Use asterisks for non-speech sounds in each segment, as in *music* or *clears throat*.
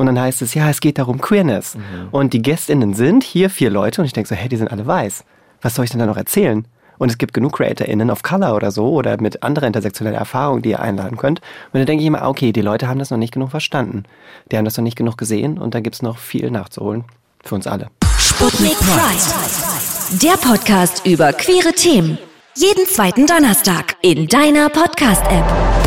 Und dann heißt es, ja, es geht darum Queerness. Mhm. Und die GästInnen sind hier vier Leute und ich denke so, hey, die sind alle weiß. Was soll ich denn da noch erzählen? Und es gibt genug CreatorInnen of Color oder so oder mit anderer intersektioneller Erfahrung, die ihr einladen könnt. Und dann denke ich immer, okay, die Leute haben das noch nicht genug verstanden. Die haben das noch nicht genug gesehen und da gibt es noch viel nachzuholen. Für uns alle. Sputnik Pride. Der Podcast über queere Themen. Jeden zweiten Donnerstag in deiner Podcast-App.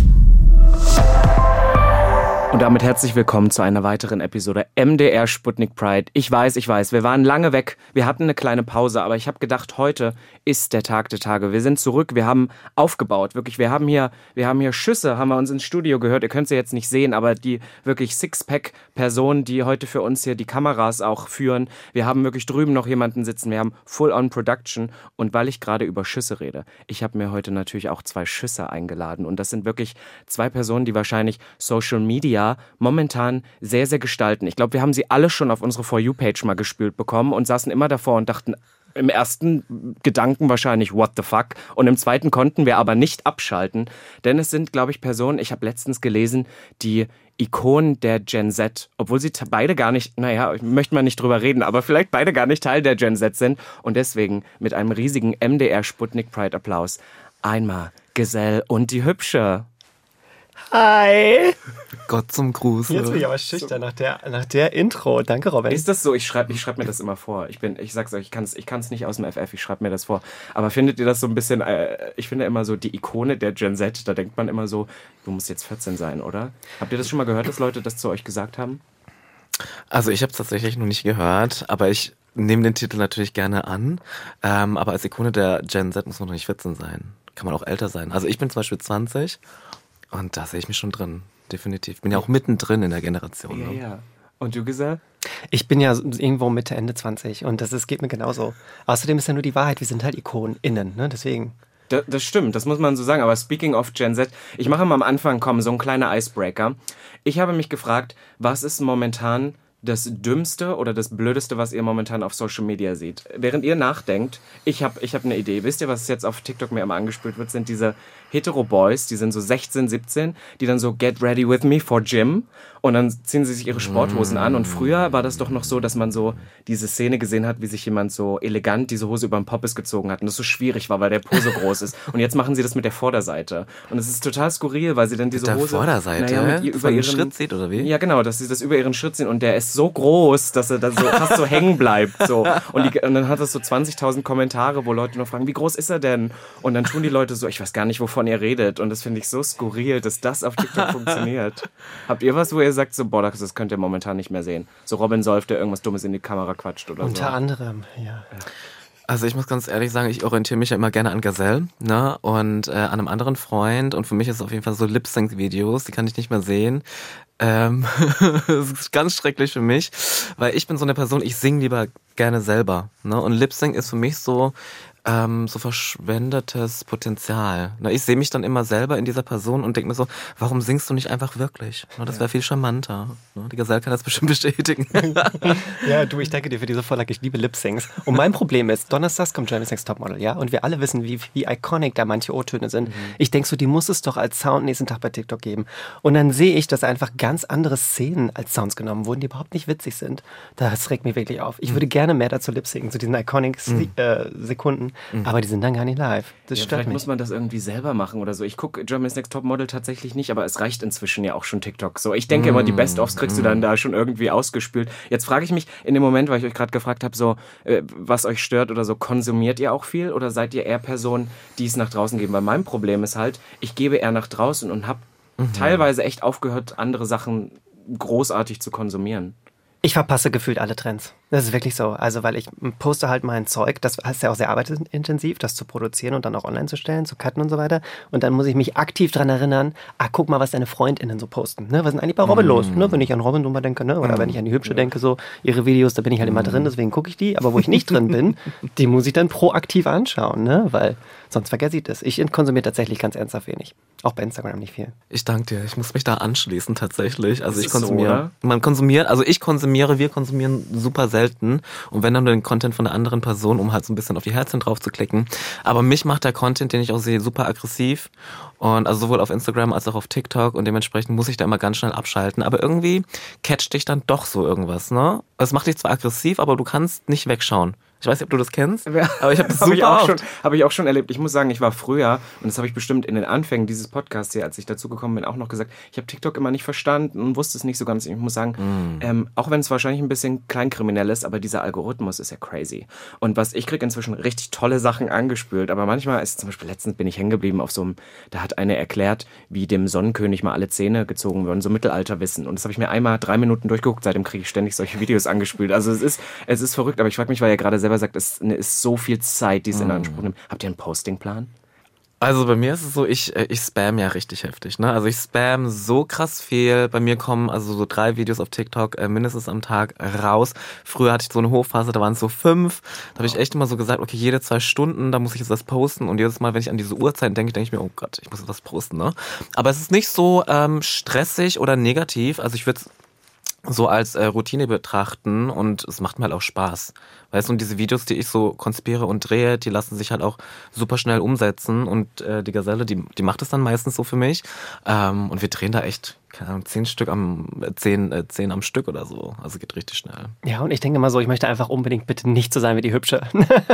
Und damit herzlich willkommen zu einer weiteren Episode MDR Sputnik Pride. Ich weiß, ich weiß, wir waren lange weg, wir hatten eine kleine Pause, aber ich habe gedacht, heute ist der Tag der Tage. Wir sind zurück, wir haben aufgebaut, wirklich. Wir haben hier, wir haben hier Schüsse, haben wir uns ins Studio gehört. Ihr könnt sie jetzt nicht sehen, aber die wirklich Sixpack-Personen, die heute für uns hier die Kameras auch führen. Wir haben wirklich drüben noch jemanden sitzen. Wir haben Full-on Production. Und weil ich gerade über Schüsse rede, ich habe mir heute natürlich auch zwei Schüsse eingeladen. Und das sind wirklich zwei Personen, die wahrscheinlich Social Media momentan sehr, sehr gestalten. Ich glaube, wir haben sie alle schon auf unsere For You-Page mal gespült bekommen und saßen immer davor und dachten, im ersten Gedanken wahrscheinlich, what the fuck? Und im zweiten konnten wir aber nicht abschalten, denn es sind, glaube ich, Personen, ich habe letztens gelesen, die Ikonen der Gen Z, obwohl sie beide gar nicht, naja, möchte man nicht drüber reden, aber vielleicht beide gar nicht Teil der Gen Z sind und deswegen mit einem riesigen MDR Sputnik Pride Applaus einmal Gesell und die Hübsche. Hi. Gott zum Gruß. Jetzt bin ich aber schüchtern nach der, nach der Intro. Danke, Robin. Ist das so? Ich schreibe ich schreib mir das immer vor. Ich, bin, ich sag's euch, ich kann es ich kann's nicht aus dem FF, ich schreibe mir das vor. Aber findet ihr das so ein bisschen, äh, ich finde immer so die Ikone der Gen Z, da denkt man immer so, du musst jetzt 14 sein, oder? Habt ihr das schon mal gehört, dass Leute das zu euch gesagt haben? Also ich habe es tatsächlich noch nicht gehört, aber ich nehme den Titel natürlich gerne an. Ähm, aber als Ikone der Gen Z muss man noch nicht 14 sein. Kann man auch älter sein. Also ich bin zum Beispiel 20 und da sehe ich mich schon drin, definitiv. Bin ja auch mittendrin in der Generation. Ja, ne? ja. Und du gesagt? Ich bin ja irgendwo Mitte, Ende 20 und das ist, geht mir genauso. Außerdem ist ja nur die Wahrheit, wir sind halt Ikonen innen, ne? deswegen. Das, das, stimmt, das muss man so sagen. Aber speaking of Gen Z, ich mache mal am Anfang kommen so ein kleiner Icebreaker. Ich habe mich gefragt, was ist momentan das Dümmste oder das Blödeste, was ihr momentan auf Social Media seht? Während ihr nachdenkt, ich habe ich hab eine Idee. Wisst ihr, was jetzt auf TikTok mir immer angespült wird, sind diese Hetero-Boys, die sind so 16, 17, die dann so Get ready with me for Gym und dann ziehen sie sich ihre Sporthosen an. Und früher war das doch noch so, dass man so diese Szene gesehen hat, wie sich jemand so elegant diese Hose über den Poppes gezogen hat und das so schwierig war, weil der Po so *laughs* groß ist. Und jetzt machen sie das mit der Vorderseite. Und es ist total skurril, weil sie dann diese mit der Hose. Vorderseite? Naja, mit über ihren Schritt sieht oder wie? Ja, genau, dass sie das über ihren Schritt sehen und der ist so groß, dass er dann so *laughs* fast so hängen bleibt. So. Und, die, und dann hat es so 20.000 Kommentare, wo Leute nur fragen, wie groß ist er denn? Und dann tun die Leute so, ich weiß gar nicht, wovon ihr redet. Und das finde ich so skurril, dass das auf TikTok *laughs* funktioniert. Habt ihr was, wo ihr sagt, so, boah, das könnt ihr momentan nicht mehr sehen? So Robin Solf, der irgendwas Dummes in die Kamera quatscht oder Unter so. Unter anderem, ja. Also ich muss ganz ehrlich sagen, ich orientiere mich ja immer gerne an Gazelle ne? und äh, an einem anderen Freund und für mich ist es auf jeden Fall so Lip-Sync-Videos, die kann ich nicht mehr sehen. Ähm, *laughs* das ist ganz schrecklich für mich, weil ich bin so eine Person, ich singe lieber gerne selber. Ne? Und Lip-Sync ist für mich so, ähm, so verschwendetes Potenzial. Na, ich sehe mich dann immer selber in dieser Person und denke mir so, warum singst du nicht einfach wirklich? Na, das wäre viel charmanter. Na, die Gazelle kann das bestimmt *laughs* bestätigen. *laughs* ja, du, ich danke dir für diese Vorlage. Ich liebe Lip-Syncs. Und mein Problem ist, donnerstags kommt Germany's Next Topmodel, ja? Und wir alle wissen, wie, wie iconic da manche O-Töne sind. Mhm. Ich denke so, die muss es doch als Sound nächsten Tag bei TikTok geben. Und dann sehe ich, dass einfach ganz andere Szenen als Sounds genommen wurden, die überhaupt nicht witzig sind. Das regt mich wirklich auf. Ich mhm. würde gerne mehr dazu lip-synken, zu diesen iconic mhm. äh, Sekunden. Mhm. Aber die sind dann gar nicht live. Das ja, stört vielleicht mich. muss man das irgendwie selber machen oder so. Ich gucke Germany's Next Top Model tatsächlich nicht, aber es reicht inzwischen ja auch schon TikTok. So, ich denke mm. immer, die Best-ofs kriegst mm. du dann da schon irgendwie ausgespült. Jetzt frage ich mich in dem Moment, weil ich euch gerade gefragt habe, so, äh, was euch stört oder so, konsumiert ihr auch viel oder seid ihr eher Personen, die es nach draußen geben? Weil mein Problem ist halt, ich gebe eher nach draußen und habe mhm. teilweise echt aufgehört, andere Sachen großartig zu konsumieren. Ich verpasse gefühlt alle Trends. Das ist wirklich so. Also, weil ich poste halt mein Zeug, das ist ja auch sehr arbeitsintensiv, das zu produzieren und dann auch online zu stellen, zu cutten und so weiter. Und dann muss ich mich aktiv daran erinnern, ah, guck mal, was deine FreundInnen so posten. Ne? Was ist eigentlich bei Robin mm. los? Ne? Wenn ich an Robin drüber denke, ne? oder mm. wenn ich an die Hübsche ja. denke, so ihre Videos, da bin ich halt mm. immer drin, deswegen gucke ich die. Aber wo ich nicht drin bin, *laughs* die muss ich dann proaktiv anschauen, ne? weil sonst vergesse ich das. Ich konsumiere tatsächlich ganz ernsthaft wenig. Auch bei Instagram nicht viel. Ich danke dir. Ich muss mich da anschließen tatsächlich. Also ich konsumiere, so, man konsumiert, also ich konsumiere konsumiere, wir konsumieren super selten. Und wenn dann nur den Content von der anderen Person, um halt so ein bisschen auf die Herzen drauf zu klicken. Aber mich macht der Content, den ich auch sehe, super aggressiv. Und also sowohl auf Instagram als auch auf TikTok und dementsprechend muss ich da immer ganz schnell abschalten. Aber irgendwie catcht dich dann doch so irgendwas, ne? Es macht dich zwar aggressiv, aber du kannst nicht wegschauen. Ich weiß nicht, ob du das kennst, aber ich habe das *laughs* Habe super auch oft. schon, hab ich auch schon erlebt. Ich muss sagen, ich war früher, und das habe ich bestimmt in den Anfängen dieses Podcasts hier, als ich dazugekommen bin, auch noch gesagt, ich habe TikTok immer nicht verstanden und wusste es nicht so ganz. Ich muss sagen, Mm. ähm, auch wenn es wahrscheinlich ein bisschen kleinkriminell ist, aber dieser Algorithmus ist ja crazy. Und was ich kriege inzwischen richtig tolle Sachen angespült, aber manchmal ist zum Beispiel letztens bin ich hängen geblieben auf so einem, da hat eine erklärt, wie dem Sonnenkönig mal alle Zähne gezogen würden, so Mittelalterwissen. Und das habe ich mir einmal drei Minuten durchgeguckt, seitdem kriege ich ständig solche Videos *laughs* angespült. Also es ist, es ist verrückt, aber ich frage mich, weil er gerade selber sagt, es ist so viel Zeit, die es in Anspruch nimmt. Habt ihr einen Postingplan? Also bei mir ist es so, ich, äh, ich spam ja richtig heftig. Ne? Also ich spam so krass viel. Bei mir kommen also so drei Videos auf TikTok äh, mindestens am Tag raus. Früher hatte ich so eine Hochphase, da waren es so fünf. Da habe ich echt immer so gesagt, okay, jede zwei Stunden, da muss ich jetzt was posten. Und jedes Mal, wenn ich an diese Uhrzeit denke, denke ich mir, oh Gott, ich muss jetzt was posten. Ne? Aber es ist nicht so ähm, stressig oder negativ. Also ich würde so als äh, Routine betrachten und es macht mir halt auch Spaß. Weißt du, und diese Videos, die ich so konzipiere und drehe, die lassen sich halt auch super schnell umsetzen und äh, die Gazelle, die, die macht es dann meistens so für mich. Ähm, und wir drehen da echt, keine Ahnung, zehn Stück am, äh, zehn, äh, zehn am Stück oder so. Also geht richtig schnell. Ja, und ich denke immer so, ich möchte einfach unbedingt bitte nicht so sein wie die Hübsche.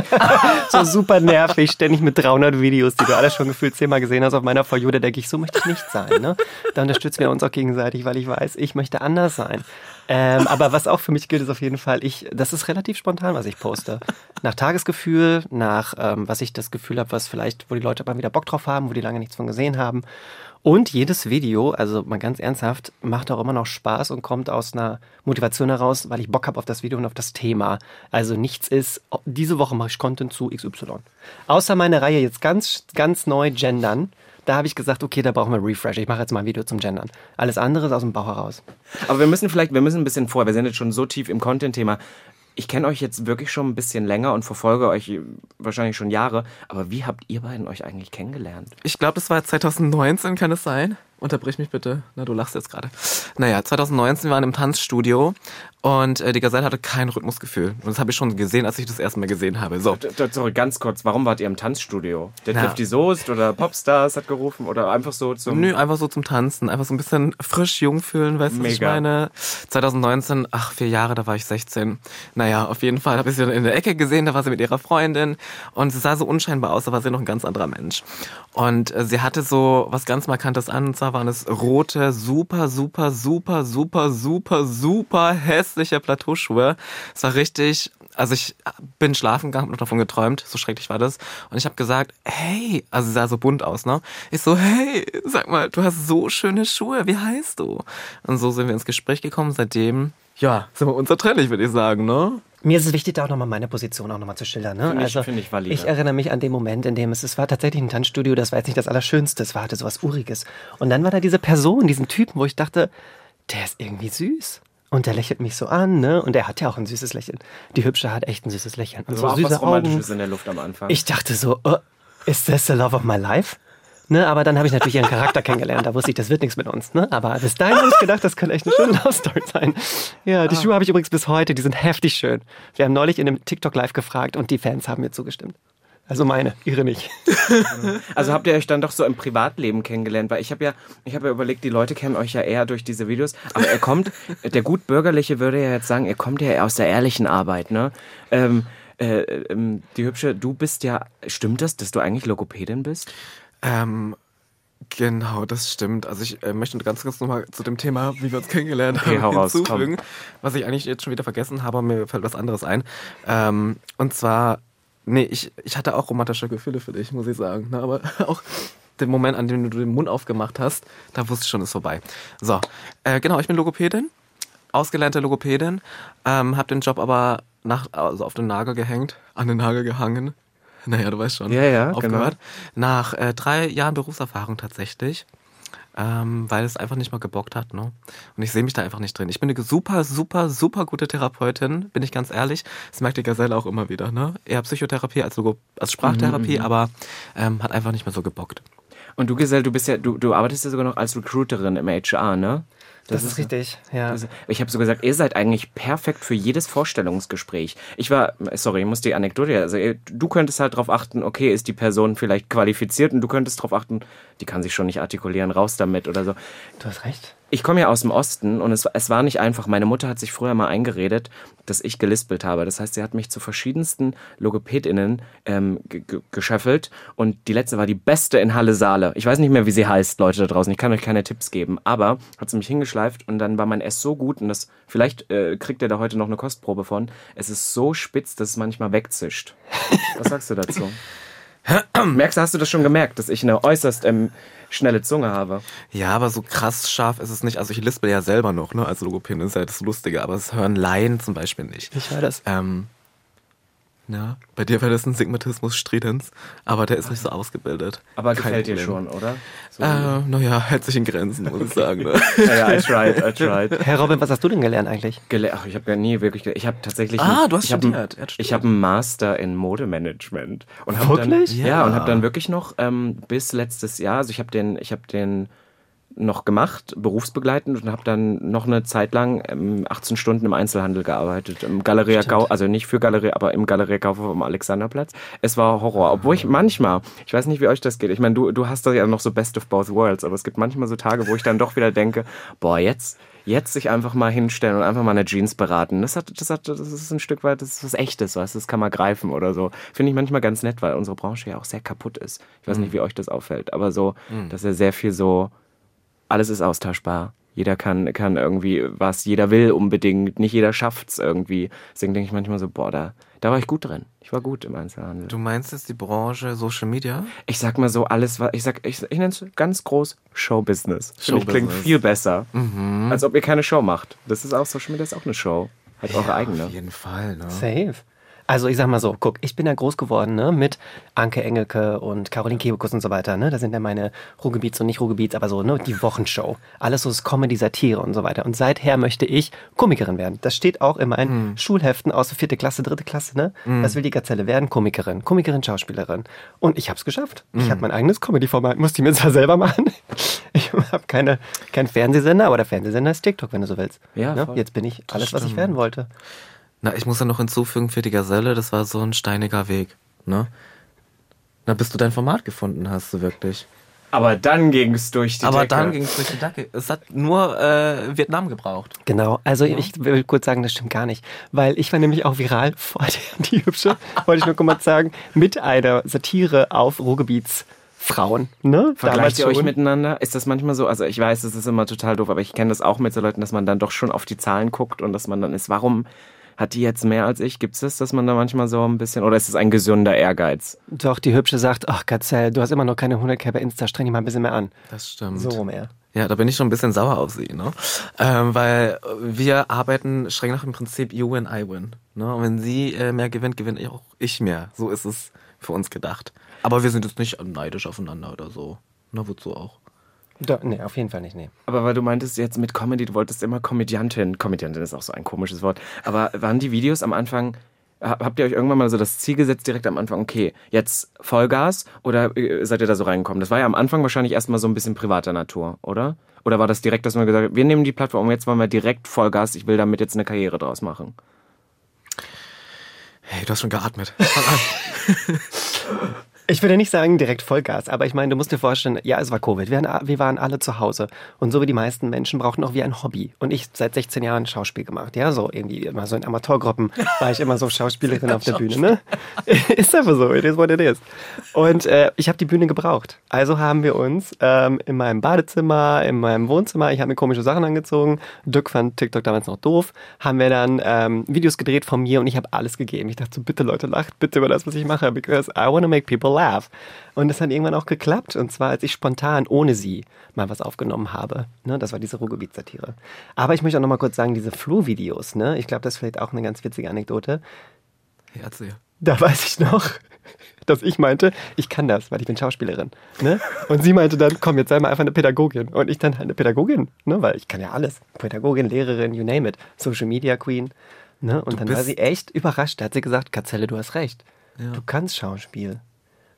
*laughs* so super nervig, ständig mit 300 Videos, die du alle schon gefühlt zehnmal gesehen hast auf meiner For You, da denke ich, so möchte ich nicht sein. Ne? Da unterstützen wir uns auch gegenseitig, weil ich weiß, ich möchte anders sein. Ähm, aber was auch für mich gilt, ist auf jeden Fall, ich, das ist relativ spontan, was ich poste. Nach Tagesgefühl, nach ähm, was ich das Gefühl habe, was vielleicht, wo die Leute mal wieder Bock drauf haben, wo die lange nichts von gesehen haben. Und jedes Video, also mal ganz ernsthaft, macht auch immer noch Spaß und kommt aus einer Motivation heraus, weil ich Bock habe auf das Video und auf das Thema. Also nichts ist, diese Woche mache ich Content zu XY. Außer meine Reihe jetzt ganz, ganz neu gendern. Da habe ich gesagt, okay, da brauchen wir Refresh. Ich mache jetzt mal ein Video zum Gendern. Alles andere ist aus dem Bauch heraus. Aber wir müssen vielleicht, wir müssen ein bisschen vor, wir sind jetzt schon so tief im Content-Thema. Ich kenne euch jetzt wirklich schon ein bisschen länger und verfolge euch wahrscheinlich schon Jahre. Aber wie habt ihr beiden euch eigentlich kennengelernt? Ich glaube, das war 2019, kann es sein? Unterbrich mich bitte. Na, du lachst jetzt gerade. Naja, 2019 wir waren im Tanzstudio und äh, die Gazelle hatte kein Rhythmusgefühl. Und das habe ich schon gesehen, als ich das erste Mal gesehen habe. So. Sorry, ganz kurz, warum wart ihr im Tanzstudio? Der Na. trifft die Soest oder Popstars hat gerufen oder einfach so zum. Nö, einfach so zum Tanzen. Einfach so ein bisschen frisch jung fühlen, weißt du, was ich meine? 2019, ach, vier Jahre, da war ich 16. Naja, auf jeden Fall habe ich sie dann in der Ecke gesehen, da war sie mit ihrer Freundin und sie sah so unscheinbar aus, da war sie noch ein ganz anderer Mensch. Und äh, sie hatte so was ganz Markantes an, und zwar waren es rote, super, super, super, super, super, super hässliche Plateauschuhe. Es war richtig, also ich bin schlafen gegangen, hab noch davon geträumt, so schrecklich war das. Und ich habe gesagt, hey, also sie sah so bunt aus, ne? Ich so, hey, sag mal, du hast so schöne Schuhe, wie heißt du? Und so sind wir ins Gespräch gekommen, seitdem, ja, sind wir unzertrennlich, würde ich sagen, ne? Mir ist es wichtig, da auch nochmal meine Position auch nochmal zu schildern. Ne? Finde ich- finde ich valide. ich erinnere mich an den Moment, in dem es, es war tatsächlich ein Tanzstudio, das war jetzt nicht das Allerschönste, es war hatte sowas Uriges. Und dann war da diese Person, diesen Typen, wo ich dachte, der ist irgendwie süß. Und der lächelt mich so an, ne? Und er hat ja auch ein süßes Lächeln. Die Hübsche hat echt ein süßes Lächeln. Und Das so war auch süße was Romantisches Augen. in der Luft am Anfang. Ich dachte so, oh, is this the love of my life? Ne, aber dann habe ich natürlich ihren Charakter kennengelernt. Da wusste ich, das wird nichts mit uns. Ne? Aber bis dahin habe ich gedacht, das könnte echt eine schöne Love Story sein. Ja, die Schuhe habe ich übrigens bis heute. Die sind heftig schön. Wir haben neulich in einem TikTok Live gefragt und die Fans haben mir zugestimmt. Also meine, ihre nicht. *laughs* Also habt ihr euch dann doch so im Privatleben kennengelernt? Weil ich habe ja, ich habe ja überlegt, die Leute kennen euch ja eher durch diese Videos. Aber er kommt, *laughs* der gut bürgerliche würde ja jetzt sagen, er kommt ja aus der ehrlichen Arbeit, ne? Ähm, äh, ähm, die hübsche, du bist ja, stimmt das, dass du eigentlich Logopädin bist? Ähm, genau, das stimmt. Also ich äh, möchte ganz kurz nochmal zu dem Thema, wie wir uns kennengelernt Okay, haben, raus, hinzufügen. Was ich eigentlich jetzt schon wieder vergessen habe, mir fällt was anderes ein. Ähm, und zwar, nee, ich, ich hatte auch romantische Gefühle für dich, muss ich sagen. Ne? Aber *laughs* auch den Moment, an dem du den Mund aufgemacht hast, da wusste ich schon, ist vorbei. So, äh, genau, ich bin Logopädin, ausgelernte Logopädin, ähm, habe den Job aber nach, also auf den Nagel gehängt, an den Nagel gehangen. *laughs* Naja, du weißt schon. Ja, ja, Aufgehört. Nach äh, drei Jahren Berufserfahrung tatsächlich. Ähm, weil es einfach nicht mal gebockt hat. Ne? Und ich sehe mich da einfach nicht drin. Ich bin eine super, super, super gute Therapeutin, bin ich ganz ehrlich. Das merkt die Gazelle auch immer wieder. Ne? Eher Psychotherapie als, Logo als Sprachtherapie, aber ähm, hat einfach nicht mehr so gebockt. Und du, Giselle, du bist ja, du, du arbeitest ja sogar noch als Recruiterin im HR, ne? Das, ist richtig, ja. Ich habe so gesagt, ihr seid eigentlich perfekt für jedes Vorstellungsgespräch. Ich war, sorry, ich muss die Anekdote, also du könntest halt darauf achten, okay, ist die Person vielleicht qualifiziert und du könntest darauf achten, die kann sich schon nicht artikulieren, raus damit oder so. Du hast recht. Ich komme ja aus dem Osten und es, es war nicht einfach. Meine Mutter hat sich früher mal eingeredet, dass ich gelispelt habe. Das heißt, sie hat mich zu verschiedensten LogopädInnen ähm, geschöffelt und die letzte war die beste in Halle Saale. Ich weiß nicht mehr, wie sie heißt, Leute da draußen. Ich kann euch keine Tipps geben, aber hat sie mich hingeschleift und dann war mein Ess so gut und das, vielleicht äh, kriegt ihr da heute noch eine Kostprobe von. Es ist so spitz, dass es manchmal wegzischt. Was sagst du dazu? *laughs* Merkst du, hast du das schon gemerkt, dass ich eine äußerst ähm, schnelle Zunge habe? Ja, aber so krass scharf ist es nicht. Also ich lispel ja selber noch, ne? Als Logopädin ist ja das Lustige, aber es hören Laien zum Beispiel nicht. Ich höre das. Ähm, ja, bei dir wäre das ein Sigmatismus stridens, aber der ist nicht so ausgebildet. Aber Kein gefällt dir schon, oder? So äh, naja, hält sich in Grenzen, muss ich sagen. Ne? *laughs* ja, I tried, I tried. *laughs* Herr Robin, was hast du denn gelernt eigentlich? Gele Ach, ich habe ja nie wirklich, ich habe tatsächlich... Ah, du hast ich studiert. Hab, ich habe einen Master in Modemanagement. Und wirklich? Dann, ja. ja, und habe dann wirklich noch ähm, bis letztes Jahr, also ich habe den, ich habe den noch gemacht, berufsbegleitend und habe dann noch eine Zeit lang 18 Stunden im Einzelhandel gearbeitet. Im Galeria Gau, also nicht für Galeria, aber im Galeria Kaufhof am Alexanderplatz. Es war Horror. Obwohl ich manchmal, ich weiß nicht, wie euch das geht. Ich meine, du, du hast da ja noch so Best of Both Worlds, aber es gibt manchmal so Tage, wo ich dann doch wieder denke, boah, jetzt, jetzt sich einfach mal hinstellen und einfach mal eine Jeans beraten. Das hat, das hat, das ist ein Stück weit, das ist was Echtes, was, das kann man greifen oder so. Finde ich manchmal ganz nett, weil unsere Branche ja auch sehr kaputt ist. Ich weiß mhm. nicht, wie euch das auffällt, aber so, mhm. dass er sehr viel so, alles ist austauschbar. Jeder kann, kann irgendwie was, jeder will unbedingt, nicht jeder schafft es irgendwie. Deswegen denke ich manchmal so, boah, da, da war ich gut drin. Ich war gut im Einzelhandel. Du meinst jetzt die Branche Social Media? Ich sag mal so, alles, was ich sag, ich, ich nenne es ganz groß Showbusiness. Show klingt viel besser. Mhm. Als ob ihr keine Show macht. Das ist auch, Social Media ist auch eine Show. Hat ja, eure eigene. Auf jeden Fall, ne? Safe. Also ich sag mal so, guck, ich bin ja groß geworden ne, mit Anke Engelke und Caroline Kebekus und so weiter. Ne? Das sind ja meine Ruhrgebiets- und nicht Ruhrgebiets, aber so ne, die Wochenshow. Alles so das Comedy, Satire und so weiter. Und seither möchte ich Komikerin werden. Das steht auch in meinen mm. Schulheften aus der vierte Klasse, dritte Klasse. Ne? Mm. Das will die Gazelle werden, Komikerin. Komikerin, Schauspielerin. Und ich habe es geschafft. Mm. Ich hm. habe mein eigenes Comedy-Format, musste ich mir zwar selber machen. *laughs* Ich habe keine, keinen Fernsehsender, aber der Fernsehsender ist TikTok, wenn du so willst. Ja, ne? Jetzt bin ich alles, was ich werden wollte. Na, ich muss ja noch hinzufügen, für die Gazelle, das war so ein steiniger Weg, ne? Na, bis du dein Format gefunden hast, so wirklich. Aber dann ging es durch die Aber Decke. dann ging es durch die Decke. Es hat nur äh, Vietnam gebraucht. Genau. Also ja. ich will kurz sagen, das stimmt gar nicht. Weil ich war nämlich auch viral *laughs* vor der, die hübsche, wollte ich nur kurz sagen, mit einer Satire auf Ruhrgebiets. Frauen, ne? Vergleicht ihr euch miteinander? Ist das manchmal so? Also ich weiß, das ist immer total doof, aber ich kenne das auch mit so Leuten, dass man dann doch schon auf die Zahlen guckt und dass man dann ist, warum hat die jetzt mehr als ich? Gibt es das, dass man da manchmal so ein bisschen, oder ist es ein gesunder Ehrgeiz? Doch, die Hübsche sagt, ach Gazelle, du hast immer noch keine 100k bei Insta, streng dich mal ein bisschen mehr an. Das stimmt. So mehr. Ja, da bin ich schon ein bisschen sauer auf sie, ne? Ähm, weil wir arbeiten streng nach dem Prinzip You win, I win. Ne? Und wenn sie äh, mehr gewinnt, gewinne auch ich mehr. So ist es für uns gedacht. Aber wir sind jetzt nicht neidisch aufeinander oder so. Na, wozu auch? Da, nee, auf jeden Fall nicht, nee. Aber weil du meintest jetzt mit Comedy, du wolltest immer Komödiantin. Komödiantin ist auch so ein komisches Wort. Aber waren die Videos am Anfang, habt ihr euch irgendwann mal so das Ziel gesetzt, direkt am Anfang, okay, jetzt Vollgas oder äh, seid ihr da so reingekommen? Das war ja am Anfang wahrscheinlich erstmal so ein bisschen privater Natur, oder? Oder war das direkt, dass man gesagt hat, wir nehmen die Plattform und jetzt wollen wir direkt Vollgas, ich will damit jetzt eine Karriere draus machen? Hey, du hast schon geatmet. *laughs* Ich würde nicht sagen direkt Vollgas, aber ich meine, du musst dir vorstellen, ja, es war Covid. Wir waren, wir waren alle zu Hause. Und so wie die meisten Menschen brauchten auch wie ein Hobby. Und ich seit 16 Jahren Schauspiel gemacht. Ja, so irgendwie immer so in Amateurgruppen *laughs* war ich immer so Schauspielerin auf der Bühne. Ne? *laughs* ist einfach so, it is what it is. Und äh, ich habe die Bühne gebraucht. Also haben wir uns ähm, in meinem Badezimmer, in meinem Wohnzimmer, ich habe mir komische Sachen angezogen. Dirk fand TikTok damals noch doof. Haben wir dann ähm, Videos gedreht von mir und ich habe alles gegeben. Ich dachte so, bitte Leute, lacht bitte über das, was ich mache, because I want to make people laugh. Und es hat irgendwann auch geklappt. Und zwar, als ich spontan ohne sie mal was aufgenommen habe. Ne, das war diese Ruhrgebiet-Satire. Aber ich möchte auch noch mal kurz sagen, diese Flu-Videos, ne? ich glaube, das ist vielleicht auch eine ganz witzige Anekdote. Ja, erzähl. Da weiß ich noch, *laughs* dass ich meinte, ich kann das, weil ich bin Schauspielerin. Ne? Und sie meinte dann, komm, jetzt sei mal einfach eine Pädagogin. Und ich dann halt eine Pädagogin, ne? weil ich kann ja alles. Pädagogin, Lehrerin, you name it. Social Media Queen. Ne? Und du dann war sie echt überrascht. Da hat sie gesagt, Katzelle, du hast recht. Ja. Du kannst Schauspiel.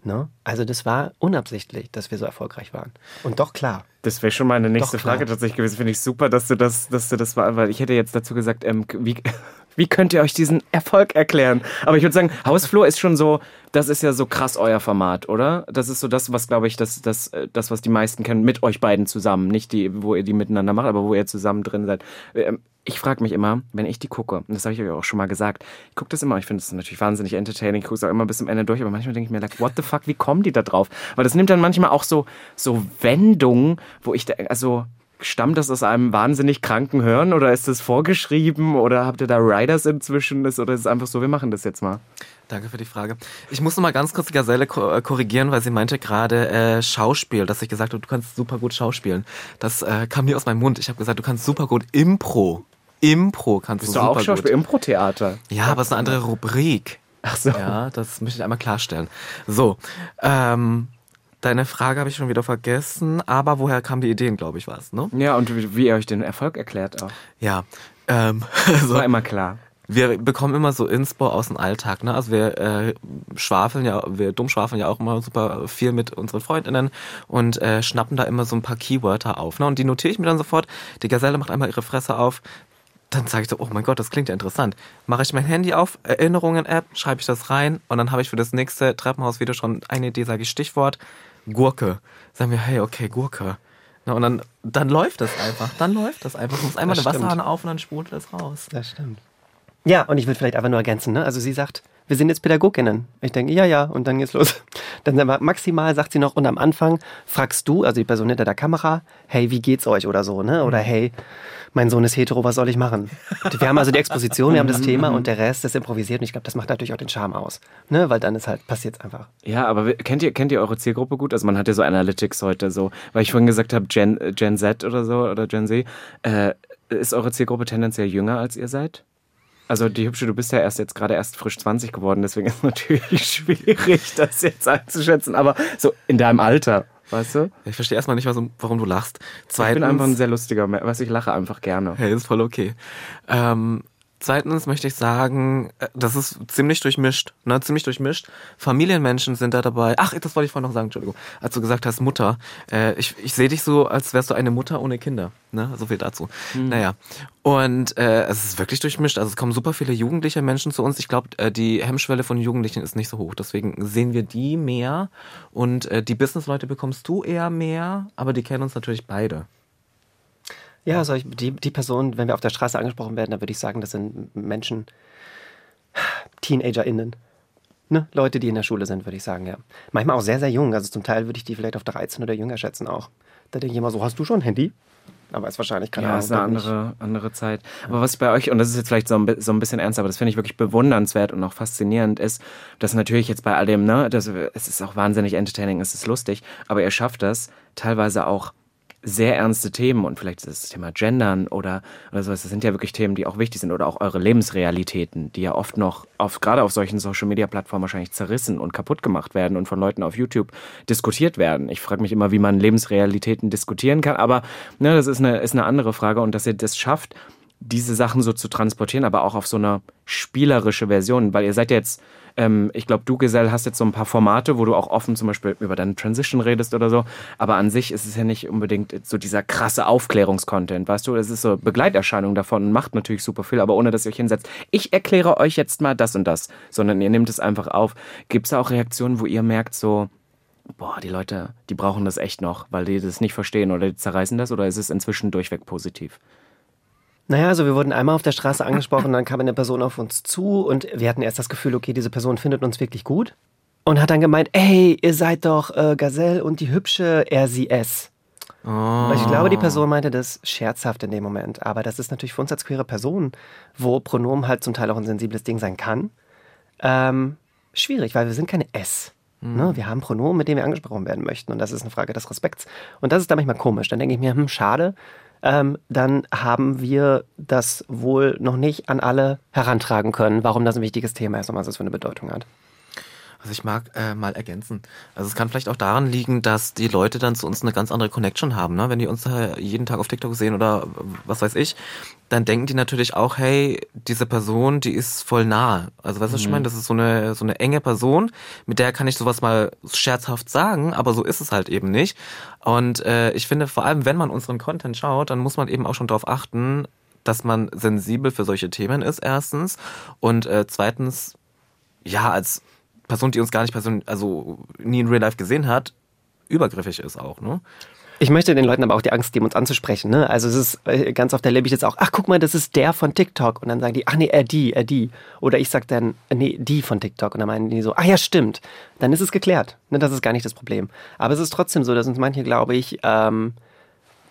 Ne? Also das war unabsichtlich, dass wir so erfolgreich waren. Und doch klar. Das wäre schon meine nächste. Frage tatsächlich gewesen. Finde ich super, dass du das, dass du das war, weil ich hätte jetzt dazu gesagt, ähm, wie, wie könnt ihr euch diesen Erfolg erklären? Aber ich würde sagen, Hausflur ist schon so, das ist ja so krass euer Format, oder? Das ist so das, was glaube ich, das, das, äh, das, was die meisten kennen, mit euch beiden zusammen. Nicht die, wo ihr die miteinander macht, aber wo ihr zusammen drin seid. Ähm, ich frage mich immer, wenn ich die gucke, und das habe ich euch auch schon mal gesagt, ich gucke das immer, ich finde es natürlich wahnsinnig entertaining, ich gucke es auch immer bis zum Ende durch, aber manchmal denke ich mir, like, what the fuck, wie kommen die da drauf? Weil das nimmt dann manchmal auch so, so Wendungen, wo ich, da, also stammt das aus einem wahnsinnig kranken Hören oder ist das vorgeschrieben oder habt ihr da Riders inzwischen ist, oder ist es einfach so, wir machen das jetzt mal? Danke für die Frage. Ich muss noch mal ganz kurz die Gazelle äh, korrigieren, weil sie meinte gerade äh, Schauspiel, dass ich gesagt habe, du kannst super gut schauspielen. Das äh, kam nie aus meinem Mund. Ich habe gesagt, du kannst super gut Impro. Impro kannst Bist du du super auch Schauspiel. Impro-Theater? Ja, aber es ist eine andere Rubrik. Ach so. Ja, das möchte ich einmal klarstellen. So, ähm, deine Frage habe ich schon wieder vergessen, aber woher kam die Ideen, glaube ich, war es, ne? Ja, und wie, wie ihr euch den Erfolg erklärt auch. Ja, ähm, Das *laughs* so, war immer klar. wir bekommen immer so Inspo aus dem Alltag, ne? Also wir äh, schwafeln ja, wir dummschwafeln ja auch immer super viel mit unseren Freundinnen und äh, schnappen da immer so ein paar Keywörter auf, ne? Und die notiere ich mir dann sofort. Die Gazelle macht einmal ihre Fresse auf. Dann sage ich so, oh mein Gott, das klingt ja interessant. Mache ich mein Handy auf, Erinnerungen-App, schreibe ich das rein und dann habe ich für das nächste Treppenhausvideo schon eine Idee, sage ich Stichwort Gurke. Sagen wir, hey, okay, Gurke. Na, und dann, dann läuft das einfach. Dann läuft das einfach. Du musst einmal Das eine. Wasserhahn auf und dann sprudelt es raus. Das stimmt. Ja, und ich will vielleicht einfach nur ergänzen, ne? Also sie sagt, wir sind jetzt Pädagoginnen. Ich denke, ja, ja, und dann geht's los. Dann maximal sagt sie noch, und am Anfang fragst du, also die Person hinter der Kamera, hey, wie geht's euch oder so, ne? Oder hey, mein Sohn ist hetero, was soll ich machen? Wir haben also die Exposition, wir haben das Thema und der Rest ist improvisiert und ich glaube, das macht natürlich auch den Charme aus. Ne? Weil dann ist halt, passiert's einfach. Ja, aber kennt ihr, kennt ihr eure Zielgruppe gut? Also man hat ja so Analytics heute so, weil ich vorhin gesagt habe, Gen, äh, Gen Z oder so oder Gen Z. Äh, ist eure Zielgruppe tendenziell jünger als ihr seid? Also die Hübsche, du bist ja erst jetzt gerade erst frisch 20 geworden, deswegen ist es *laughs* natürlich schwierig, das jetzt einzuschätzen. Aber so in deinem Alter, weißt du? Ich verstehe erstmal nicht, warum du lachst. Ich Zweitens, bin einfach ein sehr lustiger Mensch. Weißt du, ich lache einfach gerne. hey, ist voll okay. Ähm, zweitens möchte ich sagen, äh, das ist ziemlich durchmischt, ne, ziemlich durchmischt. Familienmenschen sind da dabei. Ach, das wollte ich vorhin noch sagen, Entschuldigung. Als du gesagt hast, Mutter, äh, ich, ich sehe dich so, als wärst du eine Mutter ohne Kinder, ne, so viel dazu. Naja, und äh, es ist wirklich durchmischt. Also es kommen super viele jugendliche Menschen zu uns. Ich glaube, äh, die Hemmschwelle von Jugendlichen ist nicht so hoch. Deswegen sehen wir die mehr. Und äh, die Businessleute bekommst du eher mehr, aber die kennen uns natürlich beide. Ja, also ich, die, die Person, wenn wir auf der Straße angesprochen werden, dann würde ich sagen, das sind Menschen, TeenagerInnen. Ne? Leute, die in der Schule sind, würde ich sagen, ja. Manchmal auch sehr, sehr jung. Also zum Teil würde ich die vielleicht auf 13 oder jünger schätzen auch. Da denke ich immer so, hast du schon ein Handy? Aber ist wahrscheinlich keine Ja, Ahnung. ist eine nicht. andere, andere Zeit. Aber was ich bei euch, und das ist jetzt vielleicht so ein, so ein bisschen ernst, aber das finde ich wirklich bewundernswert und auch faszinierend, ist, dass natürlich jetzt bei all dem, ne, das, es ist auch wahnsinnig entertaining, es ist lustig, aber ihr schafft das teilweise auch sehr ernste Themen und vielleicht ist das Thema Gendern oder, oder sowas, das sind ja wirklich Themen, die auch wichtig sind oder auch eure Lebensrealitäten, die ja oft noch auf, gerade auf solchen Social Media Plattformen wahrscheinlich zerrissen und kaputt gemacht werden und von Leuten auf YouTube diskutiert werden. Ich frage mich immer, wie man Lebensrealitäten diskutieren kann, aber ne, das ist eine, ist eine andere Frage und dass ihr das schafft, diese Sachen so zu transportieren, aber auch auf so eine spielerische Version, weil ihr seid ja jetzt, ähm, ich glaube, du, Gesell, hast jetzt so ein paar Formate, wo du auch offen zum Beispiel über deine Transition redest oder so, aber an sich ist es ja nicht unbedingt so dieser krasse Aufklärungskontent, weißt du, es ist so Begleiterscheinung davon und macht natürlich super viel, aber ohne, dass ihr euch hinsetzt, ich erkläre euch jetzt mal das und das, sondern ihr nehmt es einfach auf. Gibt es auch Reaktionen, wo ihr merkt so, boah, die Leute, die brauchen das echt noch, weil die das nicht verstehen oder die zerreißen das oder ist es inzwischen durchweg positiv? Naja, also wir wurden einmal auf der Straße angesprochen, dann kam eine Person auf uns zu und wir hatten erst das Gefühl, okay, diese Person findet uns wirklich gut. Und hat dann gemeint, ey, ihr seid doch äh, Gazelle und die hübsche, es. Weil ich glaube, die Person meinte das scherzhaft in dem Moment. Aber das ist natürlich für uns als queere Person, wo Pronomen halt zum Teil auch ein sensibles Ding sein kann, ähm, schwierig, weil wir sind keine S. Ne? Wir haben Pronomen, mit denen wir angesprochen werden möchten. Und das ist eine Frage des Respekts. Und das ist dann manchmal komisch. Dann denke ich mir, hm, schade. Ähm, dann haben wir das wohl noch nicht an alle herantragen können, warum das ein wichtiges Thema ist und was es für eine Bedeutung hat. Also ich mag äh, mal ergänzen. Also es kann vielleicht auch daran liegen, dass die Leute dann zu uns eine ganz andere Connection haben. Ne? Wenn die uns da jeden Tag auf TikTok sehen oder was weiß ich, dann denken die natürlich auch, hey, diese Person, die ist voll nah. Also weißt du, was ich mhm. meine? Das ist so eine, so eine enge Person, mit der kann ich sowas mal scherzhaft sagen, aber so ist es halt eben nicht. Und äh, ich finde, vor allem, wenn man unseren Content schaut, dann muss man eben auch schon darauf achten, dass man sensibel für solche Themen ist, erstens. Und äh, zweitens, ja, als Person, die uns gar nicht persönlich, also nie in Real Life gesehen hat, übergriffig ist auch, ne? Ich möchte den Leuten aber auch die Angst geben, uns anzusprechen. Ne? Also es ist äh, ganz oft erlebe ich jetzt auch, ach guck mal, das ist der von TikTok. Und dann sagen die, ach nee, er die, er die. Oder ich sag dann, nee, die von TikTok. Und dann meinen die so, ah ja, stimmt. Dann ist es geklärt. Ne? Das ist gar nicht das Problem. Aber es ist trotzdem so, dass uns manche, glaube ich, ähm,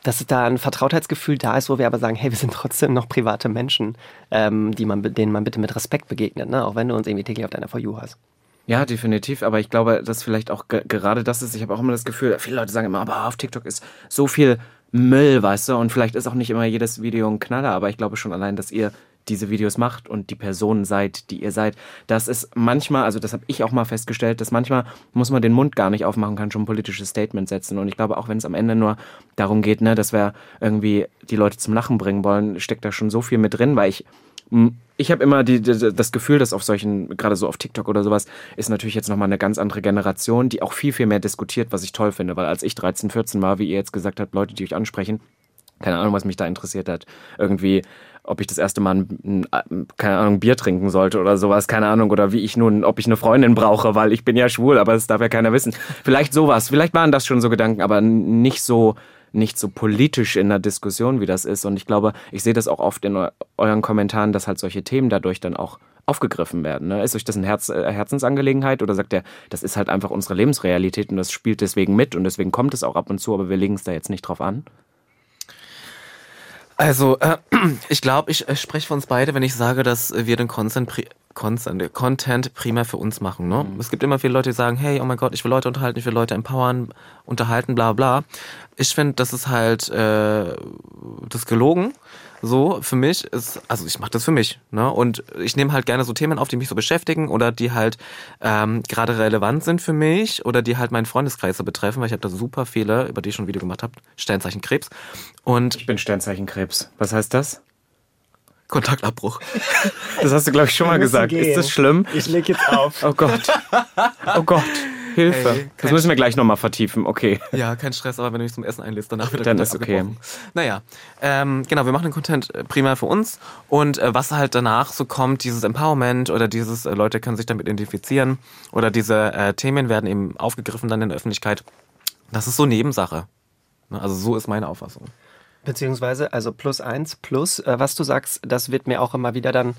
dass da ein Vertrautheitsgefühl da ist, wo wir aber sagen, hey, wir sind trotzdem noch private Menschen, ähm, die man, denen man bitte mit Respekt begegnet, ne? auch wenn du uns irgendwie täglich auf deiner For You hast. Ja, definitiv. Aber ich glaube, dass vielleicht auch gerade das ist. Ich habe auch immer das Gefühl, viele Leute sagen immer, aber auf TikTok ist so viel Müll, weißt du? Und vielleicht ist auch nicht immer jedes Video ein Knaller, aber ich glaube schon allein, dass ihr diese Videos macht und die Person seid, die ihr seid. Das ist manchmal, also das habe ich auch mal festgestellt, dass manchmal muss man den Mund gar nicht aufmachen, kann schon ein politisches Statement setzen. Und ich glaube, auch wenn es am Ende nur darum geht, ne, dass wir irgendwie die Leute zum Lachen bringen wollen, steckt da schon so viel mit drin, weil ich ich habe immer die, die, das Gefühl, dass auf solchen, gerade so auf TikTok oder sowas, ist natürlich jetzt nochmal eine ganz andere Generation, die auch viel, viel mehr diskutiert, was ich toll finde. Weil als ich 13, 14 war, wie ihr jetzt gesagt habt, Leute, die euch ansprechen, keine Ahnung, was mich da interessiert hat. Irgendwie, ob ich das erste Mal ein, ein, keine Ahnung, Bier trinken sollte oder sowas, keine Ahnung, oder wie ich nun, ob ich eine Freundin brauche, weil ich bin ja schwul, aber das darf ja keiner wissen. Vielleicht sowas, vielleicht waren das schon so Gedanken, aber nicht so, nicht so politisch in der Diskussion, wie das ist. Und ich glaube, ich sehe das auch oft in euren Kommentaren, dass halt solche Themen dadurch dann auch aufgegriffen werden. Ne? Ist euch das eine Herz, äh, Herzensangelegenheit oder sagt ihr, das ist halt einfach unsere Lebensrealität und das spielt deswegen mit und deswegen kommt es auch ab und zu, aber wir legen es da jetzt nicht drauf an? Also, äh, *clears throat* ich glaube, ich, ich spreche für uns beide, wenn ich sage, dass wir den Content, Content, Content primär für uns machen. Ne? Mhm. Es gibt immer viele Leute, die sagen, hey, oh mein Gott, ich will Leute unterhalten, ich will Leute empowern, unterhalten, bla bla. Ich finde, das ist halt äh, das gelogen. So, für mich ist, also ich mache das für mich, ne? Und ich nehme halt gerne so Themen auf, die mich so beschäftigen oder die halt ähm, gerade relevant sind für mich oder die halt meinen Freundeskreis so betreffen, weil ich habe da super viele, über die ich schon ein Video gemacht habe, Sternzeichen Krebs. Und ich bin Sternzeichen Krebs. Was heißt das? Kontaktabbruch. Das hast du, glaube ich, schon mal gesagt. Gehen. Ist das schlimm? Ich leg jetzt auf. Oh Gott. Oh Gott. Hilfe. Hey, das müssen wir gleich nochmal vertiefen, okay. Ja, kein Stress, aber wenn du mich zum Essen einlädst, danach wird Dann ist okay. Naja, ähm, genau, wir machen den Content äh, primär für uns und äh, was halt danach so kommt, dieses Empowerment oder dieses, äh, Leute können sich damit identifizieren oder diese äh, Themen werden eben aufgegriffen dann in der Öffentlichkeit. Das ist so Nebensache. Ne, also so ist meine Auffassung. Beziehungsweise, also plus eins, plus, äh, was du sagst, das wird mir auch immer wieder dann äh,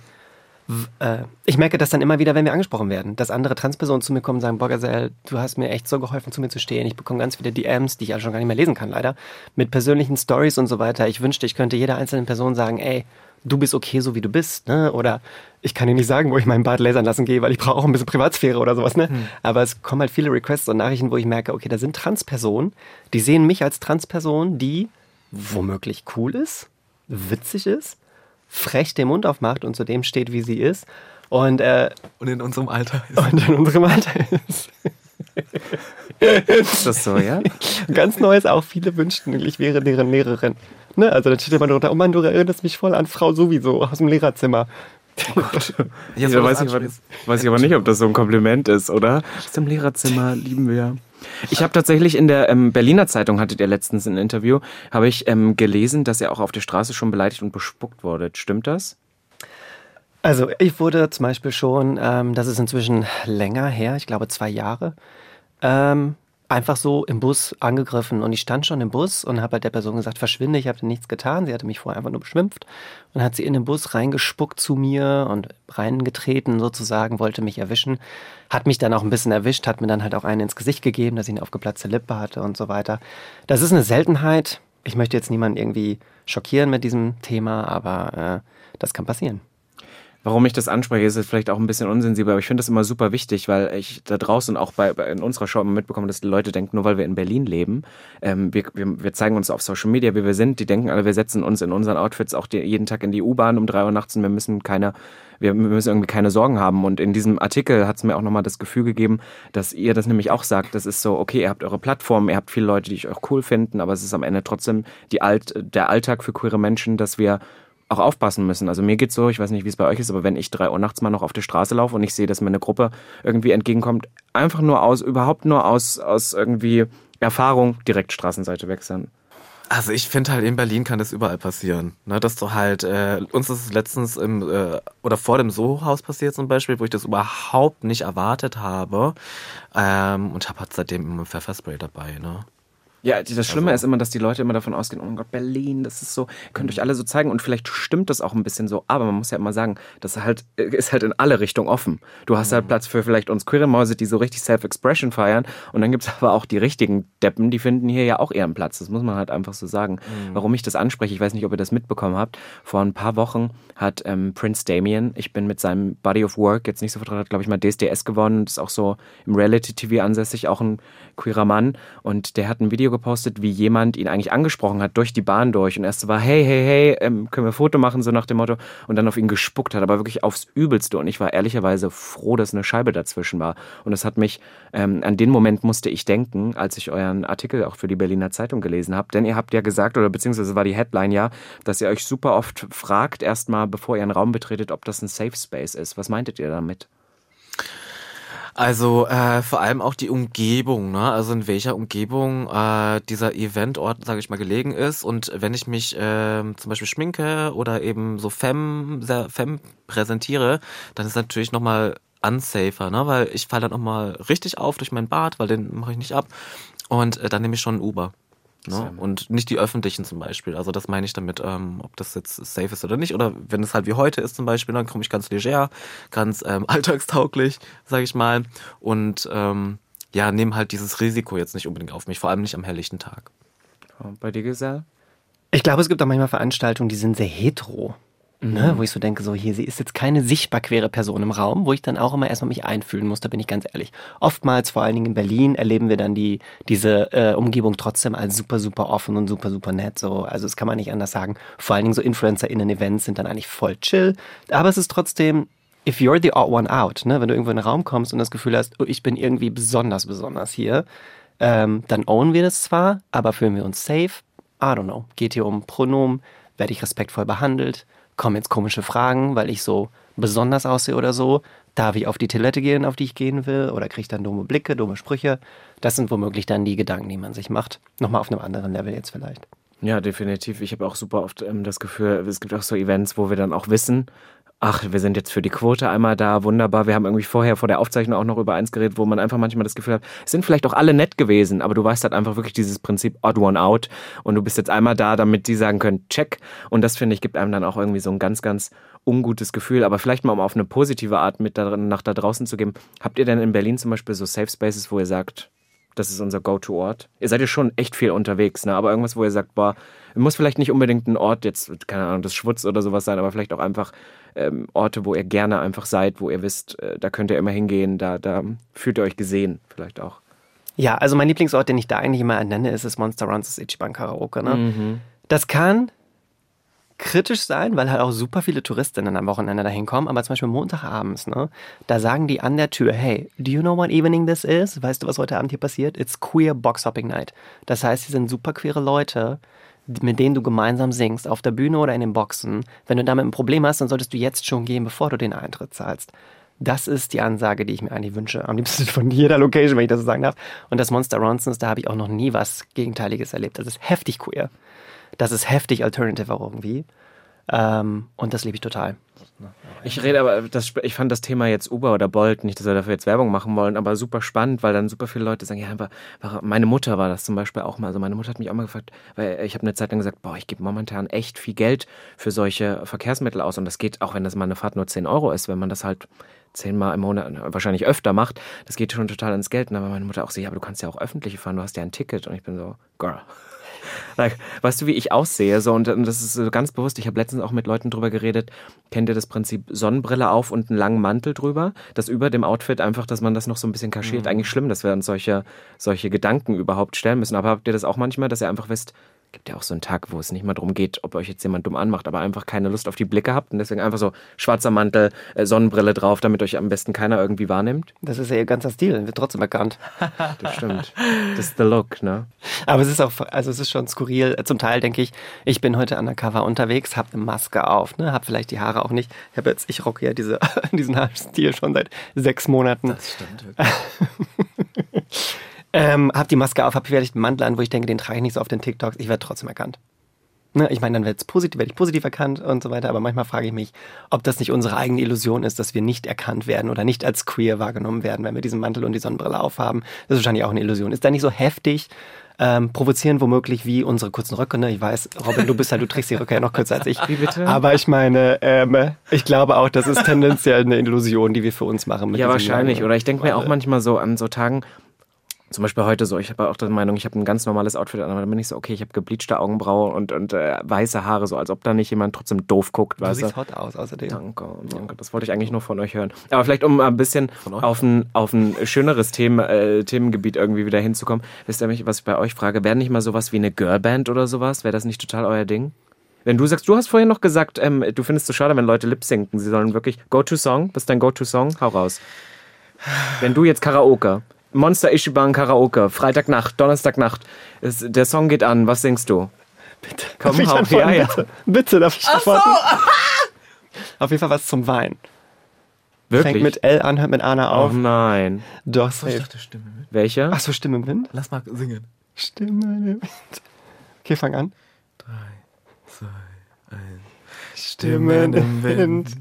ich merke das dann immer wieder, wenn wir angesprochen werden, dass andere Transpersonen zu mir kommen und sagen, boah, Gazelle, du hast mir echt so geholfen, zu mir zu stehen. Ich bekomme ganz viele DMs, die ich also schon gar nicht mehr lesen kann, leider, mit persönlichen Stories und so weiter. Ich wünschte, ich könnte jeder einzelnen Person sagen, ey, du bist okay, so wie du bist, ne? Oder ich kann dir nicht sagen, wo ich meinen Bart lasern lassen gehe, weil ich brauche auch ein bisschen Privatsphäre oder sowas, ne? Hm. Aber es kommen halt viele Requests und Nachrichten, wo ich merke, okay, da sind Transpersonen, die sehen mich als Transperson, die womöglich cool ist, witzig ist, frech den Mund aufmacht und zu dem steht, wie sie ist. Und, äh, und in unserem Alter ist. Und in unserem Alter ist. ist das so, ja? *laughs* Ganz neu ist auch, viele wünschten, ich wäre deren Lehrerin. Ne? Also dann steht immer drunter, oh Mann, du erinnerst mich voll an Frau sowieso aus dem Lehrerzimmer. Oh Gott. Jetzt *laughs* ja, weiß, ich aber, weiß ich aber nicht, ob das so ein Kompliment ist, oder? Aus dem Lehrerzimmer lieben wir. Ich habe tatsächlich in der ähm, Berliner Zeitung, hattet ihr letztens ein Interview, habe ich ähm, gelesen, dass ihr auch auf der Straße schon beleidigt und bespuckt wurdet. Stimmt das? Also ich wurde zum Beispiel schon, ähm, das ist inzwischen länger her, ich glaube zwei Jahre, ähm, einfach so im Bus angegriffen und ich stand schon im Bus und habe halt der Person gesagt, verschwinde, ich habe nichts getan. Sie hatte mich vorher einfach nur beschwimpft und hat sie in den Bus reingespuckt zu mir und reingetreten sozusagen, wollte mich erwischen, hat mich dann auch ein bisschen erwischt, hat mir dann halt auch einen ins Gesicht gegeben, dass ich eine aufgeplatzte Lippe hatte und so weiter. Das ist eine Seltenheit. Ich möchte jetzt niemanden irgendwie schockieren mit diesem Thema, aber äh, das kann passieren. Warum ich das anspreche, ist vielleicht auch ein bisschen unsensibel, aber ich finde das immer super wichtig, weil ich da draußen auch bei, bei in unserer Show immer mitbekomme, dass die Leute denken, nur weil wir in Berlin leben, ähm, wir, wir, wir zeigen uns auf Social Media, wie wir sind. Die denken alle, wir setzen uns in unseren Outfits auch die, jeden Tag in die U-Bahn um drei Uhr nachts und wir müssen keine wir müssen irgendwie keine Sorgen haben. Und in diesem Artikel hat es mir auch nochmal das Gefühl gegeben, dass ihr das nämlich auch sagt. Das ist so, okay, ihr habt eure Plattform, ihr habt viele Leute, die euch auch cool finden, aber es ist am Ende trotzdem die Alt, der Alltag für queere Menschen, dass wir auch aufpassen müssen. Also mir geht's so, ich weiß nicht, wie es bei euch ist, aber wenn ich drei Uhr nachts mal noch auf der Straße laufe und ich sehe, dass mir eine Gruppe irgendwie entgegenkommt, einfach nur aus, überhaupt nur aus, aus irgendwie Erfahrung direkt Straßenseite wechseln. Also ich finde halt in Berlin kann das überall passieren. Ne, dass du halt, äh, uns ist es letztens im, äh, oder vor dem Soho-Haus passiert zum Beispiel, wo ich das überhaupt nicht erwartet habe. Ähm, und habe halt seitdem immer Pfefferspray dabei, ne? Ja, das Schlimme also. ist immer, dass die Leute immer davon ausgehen, oh mein Gott, Berlin, das ist so, könnt euch alle so zeigen und vielleicht stimmt das auch ein bisschen so, aber man muss ja immer sagen, das halt, äh, ist halt in alle Richtungen offen. Du hast halt mhm. halt Platz für vielleicht uns Queer Mäuse, die so richtig Self-Expression feiern und dann gibt es *laughs* aber auch die richtigen Deppen, die finden hier ja auch ihren Platz. Das muss man halt einfach so sagen. Mhm. Warum ich das anspreche, ich weiß nicht, ob ihr das mitbekommen habt, vor ein paar Wochen hat ähm, Prince Damien, ich bin mit seinem Body of Work jetzt nicht so vertraut, glaube ich mal DSDS gewonnen, ist auch so im Reality-TV ansässig, auch ein queerer Mann und der hat ein Video gepostet, wie jemand ihn eigentlich angesprochen hat durch die Bahn durch und erst war, hey, hey, hey, ähm, können wir ein Foto machen, so nach dem Motto und dann auf ihn gespuckt hat, aber wirklich aufs Übelste und ich war ehrlicherweise froh, dass eine Scheibe dazwischen war und es hat mich, ähm, an den Moment musste ich denken, als ich euren Artikel auch für die Berliner Zeitung gelesen habe, denn ihr habt ja gesagt, oder beziehungsweise war die Headline ja, dass ihr euch super oft fragt, erstmal bevor ihr einen Raum betretet, ob das ein Safe Space ist. Was meintet ihr damit? Also äh, vor allem auch die Umgebung, ne? Also in welcher Umgebung äh, dieser Eventort, sage ich mal, gelegen ist. Und wenn ich mich äh, zum Beispiel schminke oder eben so fem, sehr fem präsentiere, dann ist natürlich nochmal unsafer, ne? Weil ich falle dann nochmal richtig auf durch meinen Bart, weil den mache ich nicht ab. Und äh, dann nehme ich schon ein Uber. Ne? Und nicht die öffentlichen zum Beispiel. Also das meine ich damit, ähm, ob das jetzt safe ist oder nicht. Oder wenn es halt wie heute ist zum Beispiel, dann komme ich ganz leger, ganz ähm, *laughs* alltagstauglich, sage ich mal. Und ähm, ja, nehme halt dieses Risiko jetzt nicht unbedingt auf mich, vor allem nicht am helllichten Tag. Bei dir, Gesell? Ich glaube, es gibt auch manchmal Veranstaltungen, die sind sehr hetero. Ne, wo ich so denke, so hier, sie ist jetzt keine sichtbar queere Person im Raum, wo ich dann auch immer erstmal mich einfühlen muss, da bin ich ganz ehrlich. Oftmals, vor allen Dingen in Berlin, erleben wir dann die, diese äh, Umgebung trotzdem als super, super offen und super, super nett. So. Also das kann man nicht anders sagen. Vor allen Dingen so InfluencerInnen-Events sind dann eigentlich voll chill. Aber es ist trotzdem, if you're the odd one out, ne, wenn du irgendwo in einen Raum kommst und das Gefühl hast, oh, ich bin irgendwie besonders, besonders hier, ähm, dann own wir das zwar, aber fühlen wir uns safe? I don't know. Geht hier um Pronomen? Werde ich respektvoll behandelt? Kommen jetzt komische Fragen, weil ich so besonders aussehe oder so. Darf ich auf die Toilette gehen, auf die ich gehen will? Oder kriege ich dann dumme Blicke, dumme Sprüche? Das sind womöglich dann die Gedanken, die man sich macht. Nochmal auf einem anderen Level jetzt vielleicht. Ja, definitiv. Ich habe auch super oft ähm, das Gefühl, es gibt auch so Events, wo wir dann auch wissen, ach, wir sind jetzt für die Quote einmal da, wunderbar. Wir haben irgendwie vorher vor der Aufzeichnung auch noch über eins geredet, wo man einfach manchmal das Gefühl hat, es sind vielleicht auch alle nett gewesen, aber du weißt halt einfach wirklich dieses Prinzip odd one out und du bist jetzt einmal da, damit die sagen können, check. Und das finde ich gibt einem dann auch irgendwie so ein ganz, ganz ungutes Gefühl. Aber vielleicht mal um auf eine positive Art mit da, nach da draußen zu geben. Habt ihr denn in Berlin zum Beispiel so Safe Spaces, wo ihr sagt, das ist unser Go-To-Ort. Ihr seid ja schon echt viel unterwegs, ne? Aber irgendwas, wo ihr sagt, boah, muss vielleicht nicht unbedingt ein Ort jetzt, keine Ahnung, das Schwutz oder sowas sein, aber vielleicht auch einfach ähm, Orte, wo ihr gerne einfach seid, wo ihr wisst, äh, da könnt ihr immer hingehen, da, da fühlt ihr euch gesehen, vielleicht auch. Ja, also mein Lieblingsort, den ich da eigentlich immer nenne, ist das Monster Runs, das Ichiban Karaoke. Ne? Mhm. Das kann kritisch sein, weil halt auch super viele Touristinnen am Wochenende dahin kommen, aber zum Beispiel Montagabends, ne, da sagen die an der Tür, hey, do you know what evening this is? Weißt du, was heute Abend hier passiert? It's queer box hopping night. Das heißt, sie sind super queere Leute, mit denen du gemeinsam singst, auf der Bühne oder in den Boxen. Wenn du damit ein Problem hast, dann solltest du jetzt schon gehen, bevor du den Eintritt zahlst. Das ist die Ansage, die ich mir eigentlich wünsche. Am liebsten *laughs* von jeder Location, wenn ich das so sagen darf. Und das Monster Ronsons, da habe ich auch noch nie was Gegenteiliges erlebt. Das ist heftig queer. Das ist heftig alternative auch irgendwie. Ähm, und das liebe ich total. Ich rede aber, das, ich fand das Thema jetzt Uber oder Bolt, nicht, dass wir dafür jetzt Werbung machen wollen, aber super spannend, weil dann super viele Leute sagen, ja, aber meine Mutter war das zum Beispiel auch mal. Also meine Mutter hat mich auch mal gefragt, weil ich habe eine Zeit lang gesagt, boah, ich gebe momentan echt viel Geld für solche Verkehrsmittel aus und das geht, auch wenn das mal eine Fahrt nur 10 Euro ist, wenn man das halt zehnmal im Monat, wahrscheinlich öfter macht, das geht schon total ins Geld. Und dann war meine Mutter auch so, ja, aber du kannst ja auch öffentliche fahren, du hast ja ein Ticket. Und ich bin so, girl. Weißt du, wie ich aussehe? So, und, und das ist so ganz bewusst. Ich habe letztens auch mit Leuten drüber geredet. Kennt ihr das Prinzip Sonnenbrille auf und einen langen Mantel drüber? Das über dem Outfit einfach, dass man das noch so ein bisschen kaschiert. Eigentlich schlimm, dass wir uns solche, solche Gedanken überhaupt stellen müssen. Aber habt ihr das auch manchmal, dass ihr einfach wisst, gibt ja auch so einen Tag, wo es nicht mal darum geht, ob euch jetzt jemand dumm anmacht, aber einfach keine Lust auf die Blicke habt und deswegen einfach so schwarzer Mantel, äh, Sonnenbrille drauf, damit euch am besten keiner irgendwie wahrnimmt. Das ist ja ihr ganzer Stil, wird trotzdem erkannt. *laughs* Das stimmt. Das ist the look, ne? Aber es ist auch, also es ist schon skurril. Zum Teil denke ich, ich bin heute undercover unterwegs, habe eine Maske auf, ne, habe vielleicht die Haare auch nicht. Ich habe jetzt, ich rocke ja diese, *laughs* diesen Haarstil schon seit sechs Monaten. Das stimmt wirklich. *laughs* Ähm, hab die Maske auf, hab vielleicht einen Mantel an, wo ich denke, den trage ich nicht so auf den TikToks. Ich werde trotzdem erkannt. Ne, ich meine, dann wird's positiv, werde ich positiv erkannt und so weiter. Aber manchmal frage ich mich, ob das nicht unsere eigene Illusion ist, dass wir nicht erkannt werden oder nicht als queer wahrgenommen werden, wenn wir diesen Mantel und die Sonnenbrille aufhaben. Das ist wahrscheinlich auch eine Illusion. Ist da nicht so heftig, ähm, provozieren womöglich wie unsere kurzen Röcke. Ne? Ich weiß, Robin, du bist halt, du trägst die Röcke ja noch kürzer als ich. Wie bitte? Aber ich meine, ähm, ich glaube auch, das ist tendenziell eine Illusion, die wir für uns machen. Mit Ja, wahrscheinlich. Oder ich denke mir auch manchmal so an so Tagen, zum Beispiel heute so, ich habe auch die Meinung, ich habe ein ganz normales Outfit an, aber dann bin ich so, okay, ich habe gebleachte Augenbraue und, und äh, weiße Haare, so als ob da nicht jemand trotzdem doof guckt, Du siehst hot aus, außerdem. Danke, danke. Das wollte ich eigentlich nur von euch hören. Aber vielleicht, um ein bisschen auf ein, auf ein schöneres Themen, äh, Themengebiet irgendwie wieder hinzukommen. Wisst ihr, mich, was ich bei euch frage? Wäre nicht mal sowas wie eine Girlband oder sowas? Wäre das nicht total euer Ding? Wenn du sagst, du hast vorhin noch gesagt, ähm, du findest es so schade, wenn Leute lip sinken. Sie sollen wirklich Go-To-Song. Was ist dein Go-To-Song? Hau raus. Wenn du jetzt Karaoke, Monster Ishiban Karaoke, Freitagnacht, Donnerstagnacht, es, der Song geht an, was singst du? Bitte. Komm, Darf ich hau- antworten? ja, ja. Bitte, bitte darf ich antworten? *laughs* Auf jeden Fall was zum Wein. Wirklich? Fängt mit L an, hört mit Anna oh auf. nein. Doch, Ich safe. dachte Stimme mit. Welche? Ach so, Stimme im Wind? Lass mal singen. Stimme im Wind. Okay, fang an. Drei, zwei, eins. Stimmen im Wind.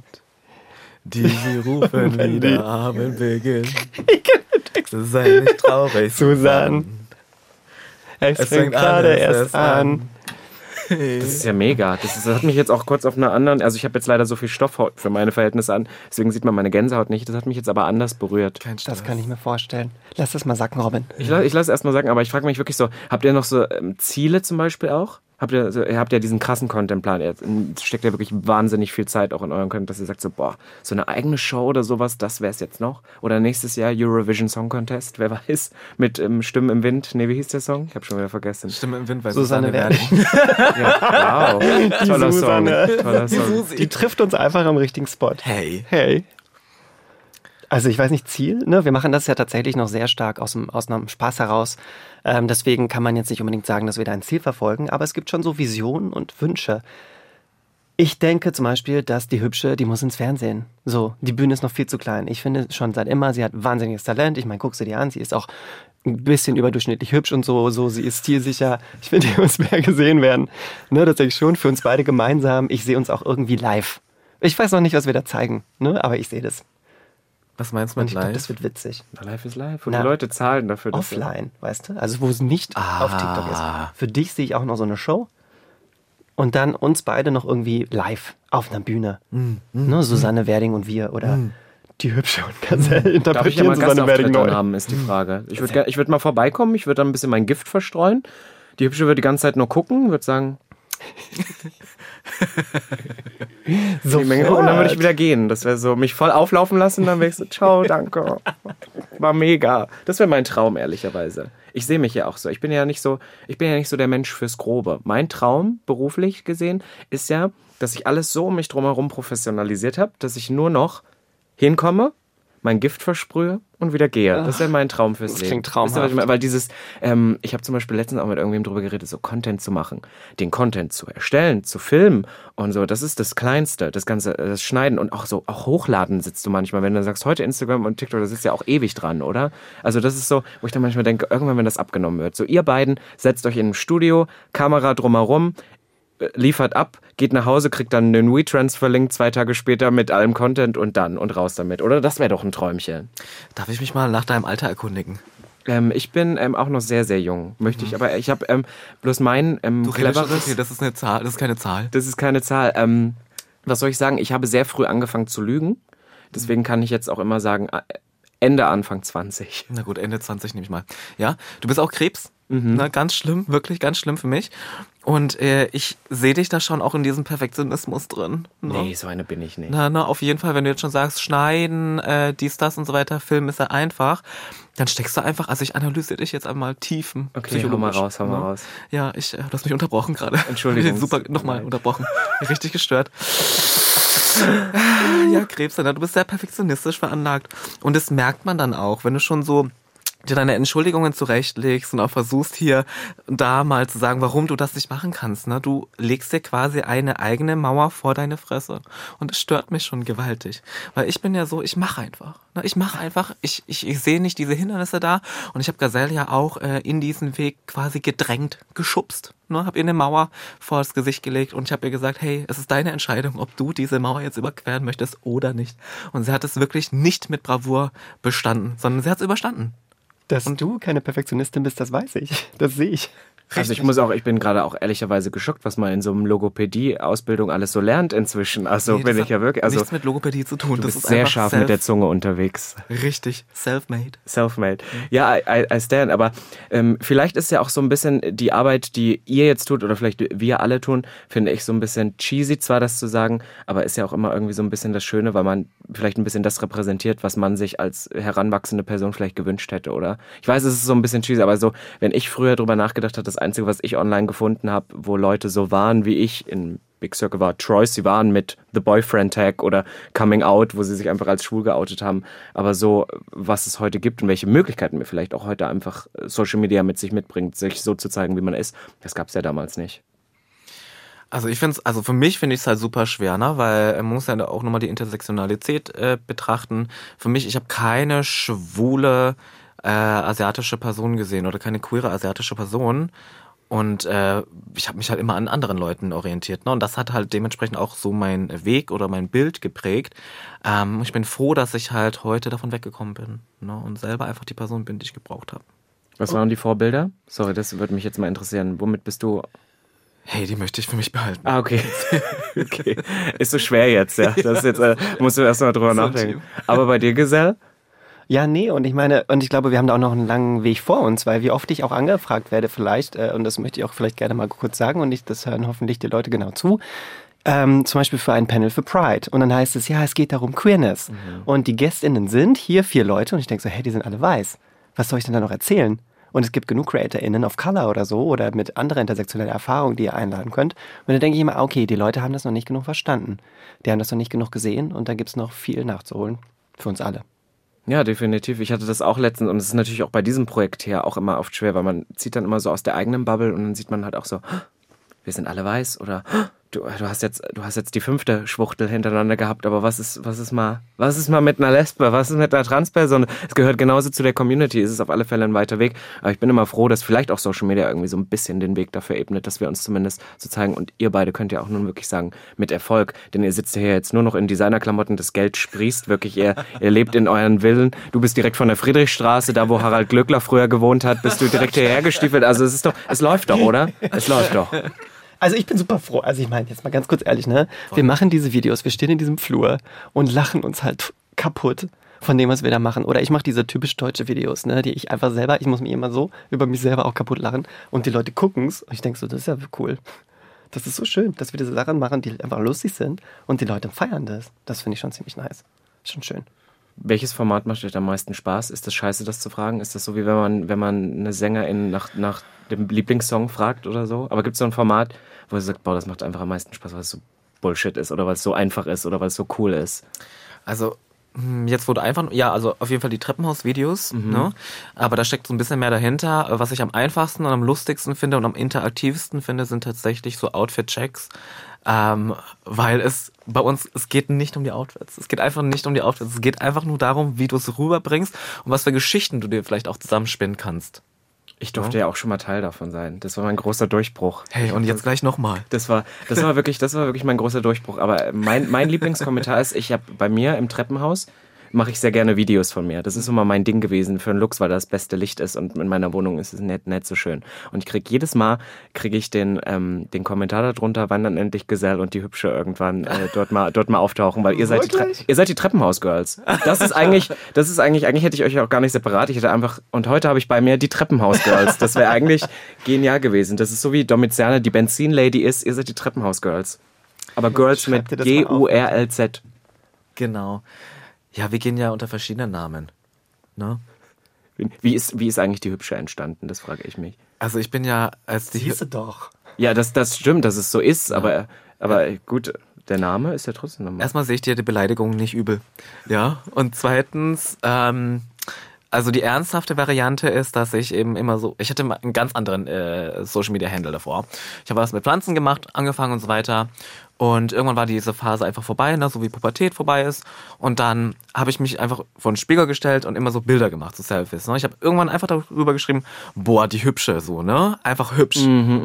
Die sie rufen, *laughs* Wenn wie der Abend beginnt. *laughs* Sei nicht traurig, *laughs* Susanne. Es, Es fängt gerade erst an. Das ist ja mega. Das, ist, das hat mich jetzt auch kurz auf einer anderen, also ich habe jetzt leider so viel Stoffhaut für meine Verhältnisse an, deswegen sieht man meine Gänsehaut nicht. Das hat mich jetzt aber anders berührt. Kein Stress. Das kann ich mir vorstellen. Lass das mal sacken, Robin. Ich, la- ich lasse erst mal sagen, aber ich frage mich wirklich so, habt ihr noch so ähm, Ziele zum Beispiel auch? Habt ihr, so, ihr habt ja diesen krassen Contentplan. Ihr steckt ja wirklich wahnsinnig viel Zeit auch in eurem Content, dass ihr sagt so, boah, so eine eigene Show oder sowas, das wäre es jetzt noch. Oder nächstes Jahr Eurovision Song Contest, wer weiß, mit ähm, Stimmen im Wind. Nee, wie hieß der Song? Ich habe schon wieder vergessen. Stimme im Wind, weil Susanne Susanne, Werding. Ja, wow. Toller Susanne. Song. Toller Song. Susi. Die trifft uns einfach am richtigen Spot. Hey. Hey. Also ich weiß nicht, Ziel, ne? Wir machen das ja tatsächlich noch sehr stark aus, dem, aus einem Spaß heraus. Ähm, deswegen kann man jetzt nicht unbedingt sagen, dass wir da ein Ziel verfolgen, aber es gibt schon so Visionen und Wünsche. Ich denke zum Beispiel, dass die Hübsche, die muss ins Fernsehen. So, die Bühne ist noch viel zu klein. Ich finde schon seit immer, sie hat wahnsinniges Talent. Ich meine, guck sie dir an, sie ist auch ein bisschen überdurchschnittlich hübsch und so, so, sie ist stilsicher. Ich finde, die muss mehr gesehen werden. Ne, tatsächlich schon für uns beide gemeinsam. Ich sehe uns auch irgendwie live. Ich weiß noch nicht, was wir da zeigen, ne, aber ich sehe das. Was meinst du mit live? das wird witzig. Live is live. Und Na, die Leute zahlen dafür. dass- Offline, weißt du? Also wo es nicht Ah. auf TikTok ist. Für dich sehe ich auch noch so eine Show. Und dann uns beide noch irgendwie live auf einer Bühne. Mm, ne, Susanne Werding und wir oder die Hübsche und Gazelle Darf ich ja interpretieren mal Susanne Werding neu. haben, ist die Frage. Ich würde ich würd mal vorbeikommen, ich würde dann ein bisschen mein Gift verstreuen. Die Hübsche würde die ganze Zeit nur gucken, würde sagen, die Menge und dann würde ich wieder gehen. Das wäre so, mich voll auflaufen lassen, dann wäre ich so, ciao, danke. War mega. Das wäre mein Traum, ehrlicherweise. Ich sehe mich ja auch so. Ich bin ja nicht so, ich bin ja nicht so der Mensch fürs Grobe. Mein Traum, beruflich gesehen, ist ja, dass ich alles so um mich drumherum professionalisiert habe, dass ich nur noch hinkomme, mein Gift versprühe und wieder gehe. Das wäre mein Traum fürs Das Leben. klingt ich traumhaft. meine? Weil dieses, ähm, ich habe zum Beispiel letztens auch mit irgendwem drüber geredet, so Content zu machen, den Content zu erstellen, zu filmen und so, das ist das Kleinste, das Ganze, das Schneiden und auch so, auch hochladen sitzt du manchmal, wenn du sagst, heute Instagram und TikTok, da sitzt ja auch ewig dran, oder? Also das ist so, wo ich dann manchmal denke, irgendwann, wenn das abgenommen wird, so ihr beiden setzt euch in ein Studio, Kamera drumherum, liefert ab, geht nach Hause, kriegt dann einen WeTransfer-Link zwei Tage später mit allem Content und dann und raus damit, oder? Das wäre doch ein Träumchen. Darf ich mich mal nach deinem Alter erkundigen? Ähm, ich bin ähm, auch noch sehr, sehr jung, möchte ich. Aber ich habe ähm, bloß mein ähm, Du cleveres. viel, das ist eine Zahl, das ist keine Zahl. Das ist keine Zahl. Ähm, was soll ich sagen? Ich habe sehr früh angefangen zu lügen. Deswegen kann ich jetzt auch immer sagen, äh, Ende, Anfang 20. Na gut, Ende 20 nehme ich mal. Ja, du bist auch Krebs? Mhm. Na, ganz schlimm, wirklich ganz schlimm für mich. Und äh, ich sehe dich da schon auch in diesem Perfektionismus drin. Ne? Nee, so eine bin ich nicht. Na, na, auf jeden Fall, wenn du jetzt schon sagst, schneiden, äh, dies, das und so weiter, Film ist ja einfach, dann steckst du einfach, also ich analysiere dich jetzt einmal tiefen. Okay, hau mal raus, hau mal raus. Ja, ich, äh, du hast mich unterbrochen gerade. Entschuldigung. *laughs* Super, nochmal unterbrochen. Richtig gestört. *laughs* ja, Krebs, du bist sehr perfektionistisch veranlagt. Und das merkt man dann auch, wenn du schon so dir deine Entschuldigungen zurechtlegst und auch versuchst hier da mal zu sagen, warum du das nicht machen kannst. Ne? Du legst dir quasi eine eigene Mauer vor deine Fresse. Und es stört mich schon gewaltig. Weil ich bin ja so, ich mache einfach. Ne? Ich mache einfach, ich, ich, ich sehe nicht diese Hindernisse da. Und ich habe Gazelle ja auch äh, in diesen Weg quasi gedrängt, geschubst. Ne? Habe ihr eine Mauer vor das Gesicht gelegt und ich habe ihr gesagt, hey, es ist deine Entscheidung, ob du diese Mauer jetzt überqueren möchtest oder nicht. Und sie hat es wirklich nicht mit Bravour bestanden, sondern sie hat es überstanden. Dass und du keine Perfektionistin bist, das weiß ich. Das sehe ich. Also ich muss auch, ich bin gerade auch ehrlicherweise geschockt, was man in so einem Logopädie-Ausbildung alles so lernt inzwischen. Also nee, bin ich ja wirklich. Also nichts mit Logopädie zu tun. Du das bist sehr scharf mit der Zunge unterwegs. Richtig, self-made. Self-made. Ja, I, I stand. Aber ähm, vielleicht ist ja auch so ein bisschen die Arbeit, die ihr jetzt tut oder vielleicht wir alle tun, finde ich so ein bisschen cheesy, zwar das zu sagen, aber ist ja auch immer irgendwie so ein bisschen das Schöne, weil man vielleicht ein bisschen das repräsentiert, was man sich als heranwachsende Person vielleicht gewünscht hätte, oder? Ich weiß, es ist so ein bisschen cheesy, aber so, wenn ich früher drüber nachgedacht habe, das Einzige, was ich online gefunden habe, wo Leute so waren wie ich in Big Circle war Troy, sie waren mit The Boyfriend Tag oder Coming Out, wo sie sich einfach als schwul geoutet haben. Aber so, was es heute gibt und welche Möglichkeiten mir vielleicht auch heute einfach Social Media mit sich mitbringt, sich so zu zeigen, wie man ist, das gab es ja damals nicht. Also ich finde es, also für mich finde ich es halt super schwer, ne? weil man muss ja auch nochmal die Intersektionalität äh, betrachten. Für mich, ich habe keine schwule äh, asiatische Person gesehen oder keine queere asiatische Person. Und äh, ich habe mich halt immer an anderen Leuten orientiert. Ne? Und das hat halt dementsprechend auch so mein Weg oder mein Bild geprägt. Ähm, ich bin froh, dass ich halt heute davon weggekommen bin ne? und selber einfach die Person bin, die ich gebraucht habe. Was waren die Vorbilder? Sorry, das würde mich jetzt mal interessieren. Womit bist du Hey, die möchte ich für mich behalten. Ah, okay. *laughs* okay. Ist so schwer jetzt, ja. Das ist jetzt, äh, musst du erst mal drüber nachdenken. Aber bei dir, Gesell? Ja, nee, und ich meine, und ich glaube, wir haben da auch noch einen langen Weg vor uns, weil wie oft ich auch angefragt werde, vielleicht, äh, und das möchte ich auch vielleicht gerne mal kurz sagen, und ich, das hören hoffentlich die Leute genau zu. Ähm, zum Beispiel für ein Panel für Pride. Und dann heißt es, ja, es geht darum Queerness. Mhm. Und die GästInnen sind hier vier Leute und ich denke so, hey, die sind alle weiß. Was soll ich denn da noch erzählen? Und es gibt genug CreatorInnen of Color oder so oder mit anderer intersektioneller Erfahrung, die ihr einladen könnt. Und dann denke ich immer, okay, die Leute haben das noch nicht genug verstanden. Die haben das noch nicht genug gesehen und da gibt es noch viel nachzuholen. Für uns alle. Ja, definitiv. Ich hatte das auch letztens und es ist natürlich auch bei diesem Projekt her auch immer oft schwer, weil man zieht dann immer so aus der eigenen Bubble und dann sieht man halt auch so, wir sind alle weiß oder du, du hast jetzt, du hast jetzt die fünfte Schwuchtel hintereinander gehabt, aber was ist, was ist mal, was ist mal mit einer Lesbe, was ist mit einer Transperson? Es gehört genauso zu der Community, es ist auf alle Fälle ein weiter Weg. Aber ich bin immer froh, dass vielleicht auch Social Media irgendwie so ein bisschen den Weg dafür ebnet, dass wir uns zumindest so zeigen. Und ihr beide könnt ja auch nun wirklich sagen, mit Erfolg. Denn ihr sitzt hier jetzt nur noch in Designerklamotten, das Geld sprießt wirklich, ihr, ihr lebt in euren Villen. Du bist direkt von der Friedrichstraße, da wo Harald Glückler früher gewohnt hat, bist du direkt hierher gestiefelt. Also es ist doch, es läuft doch, oder? Es läuft doch. Also ich bin super froh. Also ich meine, jetzt mal ganz kurz ehrlich, ne? Wir machen diese Videos, wir stehen in diesem Flur und lachen uns halt kaputt von dem, was wir da machen. Oder ich mache diese typisch deutsche Videos, ne, die ich einfach selber, ich muss mir immer so über mich selber auch kaputt lachen. Und die Leute gucken's und ich denke so, das ist ja cool. Das ist so schön, dass wir diese Sachen machen, die einfach lustig sind und die Leute feiern das. Das finde ich schon ziemlich nice. Schon schön. Welches Format macht euch am meisten Spaß? Ist das scheiße, das zu fragen? Ist das so, wie wenn man, wenn man eine Sängerin nach, nach dem Lieblingssong fragt oder so? Aber gibt es so ein Format, wo ihr sagt, boah, das macht einfach am meisten Spaß, weil es so Bullshit ist oder weil es so einfach ist oder weil es so cool ist? Also Jetzt wurde einfach, ja, also auf jeden Fall die Treppenhaus-Videos, mhm. ne? aber da steckt so ein bisschen mehr dahinter. Was ich am einfachsten und am lustigsten finde und am interaktivsten finde, sind tatsächlich so Outfit-Checks, ähm, weil es bei uns, es geht nicht um die Outfits. Es geht einfach nicht um die Outfits. Es geht einfach nur darum, wie du es rüberbringst und was für Geschichten du dir vielleicht auch zusammenspinnen kannst. Ich durfte ja. ja auch schon mal Teil davon sein. Das war mein großer Durchbruch. Hey, und jetzt gleich nochmal. Das war, das war *laughs* wirklich, das war wirklich mein großer Durchbruch. Aber mein, mein Lieblingskommentar ist, ich habe bei mir im Treppenhaus mache ich sehr gerne Videos von mir. Das ist immer mein Ding gewesen für einen Lux, weil das beste Licht ist und in meiner Wohnung ist es nicht, nicht so schön. Und ich kriege jedes Mal kriege ich den, ähm, den Kommentar darunter, wann dann endlich Gesell und die Hübsche irgendwann äh, dort mal dort mal auftauchen, weil ihr seid die Tre ihr seid die Treppenhaus-Girls. Das ist eigentlich, das ist eigentlich, eigentlich hätte ich euch auch gar nicht separat. Ich hätte einfach und heute habe ich bei mir die Treppenhaus-Girls. Das wäre eigentlich genial gewesen. Das ist so wie Domiziane die Benzin-Lady ist. Ihr seid die Treppenhaus-Girls. Aber Girls mit dir das mal auf. G-U-R-L-Z. Genau. Ja, wir gehen ja unter verschiedenen Namen. Ne? Wie ist, wie ist eigentlich die Hübsche entstanden? Das frage ich mich. Also ich bin ja als die Siehst du doch. Ja, das, das stimmt, dass es so ist, aber, aber gut, der Name ist ja trotzdem normal. Erstmal sehe ich dir die Beleidigung nicht übel. Ja. Und zweitens, ähm, also die ernsthafte Variante ist, dass ich eben immer so, ich hatte mal einen ganz anderen äh, Social Media Handle davor. Ich habe was mit Pflanzen gemacht, angefangen und so weiter. Und irgendwann war diese Phase einfach vorbei, ne, so wie Pubertät vorbei ist. Und dann habe ich mich einfach vor den Spiegel gestellt und immer so Bilder gemacht, so Selfies. Ne? Ich habe irgendwann einfach darüber geschrieben, boah, die hübsche, so, ne? Einfach hübsch.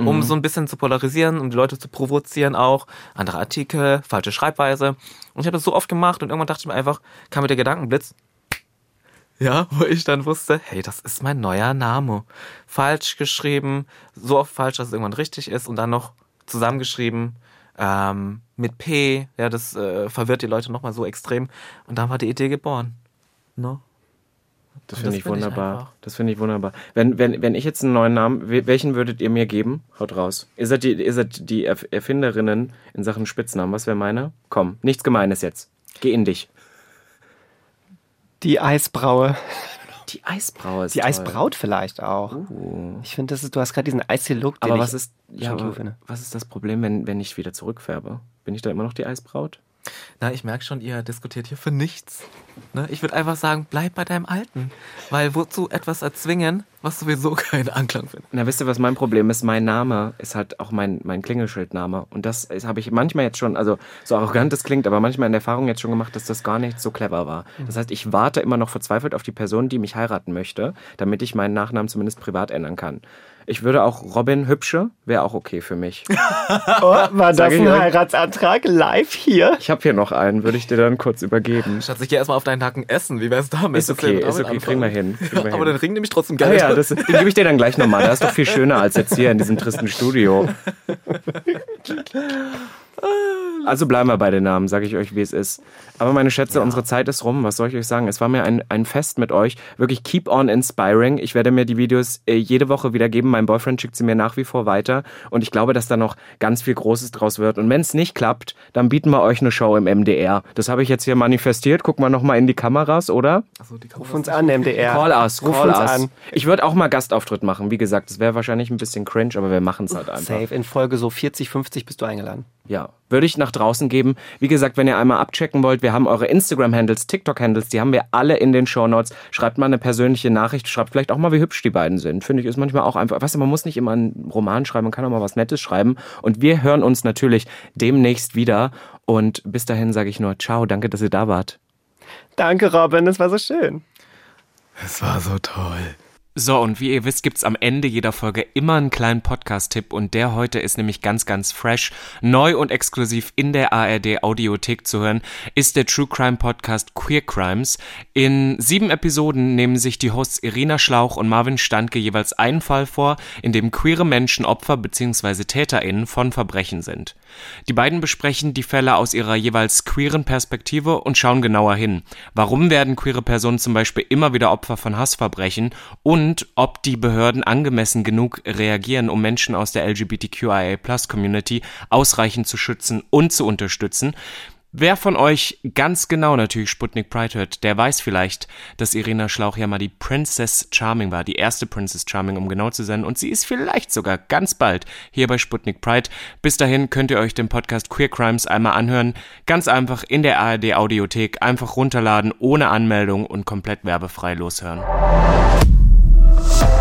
um so ein bisschen zu polarisieren, um die Leute zu provozieren auch. Andere Artikel, falsche Schreibweise. Und ich habe das so oft gemacht und irgendwann dachte ich mir einfach, kam mir der Gedankenblitz, ja, wo ich dann wusste, hey, das ist mein neuer Name. Falsch geschrieben, so oft falsch, dass es irgendwann richtig ist und dann noch zusammengeschrieben ähm, mit P. Ja, das äh, verwirrt die Leute nochmal so extrem. Und dann war die Idee geboren. Ne? Das finde ich find ich wunderbar. einfach. das finde ich wunderbar. Wenn, wenn, wenn ich jetzt einen neuen Namen, wel- welchen würdet ihr mir geben? Haut raus. Ihr seid die, ihr seid die Erf- Erfinderinnen in Sachen Spitznamen. Was wäre meiner? Komm, nichts Gemeines jetzt. Geh in dich. Die Eisbraue. Die Eisbraue ist Die toll. Eisbraut vielleicht auch. Uh. Ich finde, du hast gerade diesen Eistee-Look, den Aber ich was ist, ja, aber was ist das Problem, wenn, wenn ich wieder zurückfärbe? Bin ich da immer noch die Eisbraut? Na, ich merke schon, ihr diskutiert hier für nichts. Ne? Ich würde einfach sagen, bleib bei deinem Alten. Weil wozu etwas erzwingen, was sowieso keinen Anklang findet? Na, wisst ihr, was mein Problem ist? Mein Name ist halt auch mein, mein Klingelschildname. Und das habe ich manchmal jetzt schon, also so arrogant es klingt, aber manchmal in der Erfahrung jetzt schon gemacht, dass das gar nicht so clever war. Das heißt, ich warte immer noch verzweifelt auf die Person, die mich heiraten möchte, damit ich meinen Nachnamen zumindest privat ändern kann. Ich würde auch Robin Hübsche, wäre auch okay für mich. *laughs* Oh, war das ich ein. Heiratsantrag live hier? Ich habe hier noch einen, würde ich dir dann kurz übergeben. Statt sich ja erstmal auf deinen Nacken essen, wie wär's damit? Ist okay, ist okay, kriegen wir hin. Kriegen wir *laughs* aber hin. den Ring nehme ich trotzdem Ah gerne. ja, das, den gebe ich dir dann gleich nochmal. Der ist doch viel schöner als jetzt hier in diesem tristen Studio. *laughs* Also bleiben wir bei den Namen, sage ich euch, wie es ist. Aber meine Schätze, unsere Zeit ist rum. Was soll ich euch sagen? Es war mir ein, ein Fest mit euch. Wirklich keep on inspiring. Ich werde mir die Videos äh, jede Woche wieder geben. Mein Boyfriend schickt sie mir nach wie vor weiter. Und ich glaube, dass da noch ganz viel Großes draus wird. Und wenn es nicht klappt, dann bieten wir euch eine Show im MDR. Das habe ich jetzt hier manifestiert. Gucken wir nochmal in die Kameras, oder? Achso, die Ruf uns an, MDR. Call us, Ruf call uns us. an. Ich würde auch mal Gastauftritt machen. Wie gesagt, das wäre wahrscheinlich ein bisschen cringe, aber wir machen es halt einfach. Safe. In Folge so 40, 50 bist du eingeladen. Ja, würde ich nach draußen geben. Wie gesagt, wenn ihr einmal abchecken wollt, wir haben eure Instagram-Handles, TikTok-Handles, die haben wir alle in den Shownotes. Schreibt mal eine persönliche Nachricht, schreibt vielleicht auch mal, wie hübsch die beiden sind. Finde ich, ist manchmal auch einfach, weißt du, man muss nicht immer einen Roman schreiben, man kann auch mal was Nettes schreiben. Und wir hören uns natürlich demnächst wieder. Und bis dahin sage ich nur, ciao, danke, dass ihr da wart. Danke, Robin. Das war so schön. Es war so toll. So, und wie ihr wisst, gibt's am Ende jeder Folge immer einen kleinen Podcast-Tipp und der heute ist nämlich ganz, ganz fresh, neu und exklusiv in der ARD Audiothek zu hören, ist der True Crime Podcast Queer Crimes. In sieben Episoden nehmen sich die Hosts Irina Schlauch und Marvin Standke jeweils einen Fall vor, in dem queere Menschen Opfer bzw. TäterInnen von Verbrechen sind. Die beiden besprechen die Fälle aus ihrer jeweils queeren Perspektive und schauen genauer hin. Warum werden queere Personen zum Beispiel immer wieder Opfer von Hassverbrechen und ob die Behörden angemessen genug reagieren, um Menschen aus der LGBTQIA-Plus-Community ausreichend zu schützen und zu unterstützen. Wer von euch ganz genau natürlich Sputnik Pride hört, der weiß vielleicht, dass Irina Schlauch ja mal die Princess Charming war, die erste Princess Charming, um genau zu sein. Und sie ist vielleicht sogar ganz bald hier bei Sputnik Pride. Bis dahin könnt ihr euch den Podcast Queer Crimes einmal anhören. Ganz einfach in der ARD Audiothek einfach runterladen, ohne Anmeldung und komplett werbefrei loshören. Bye.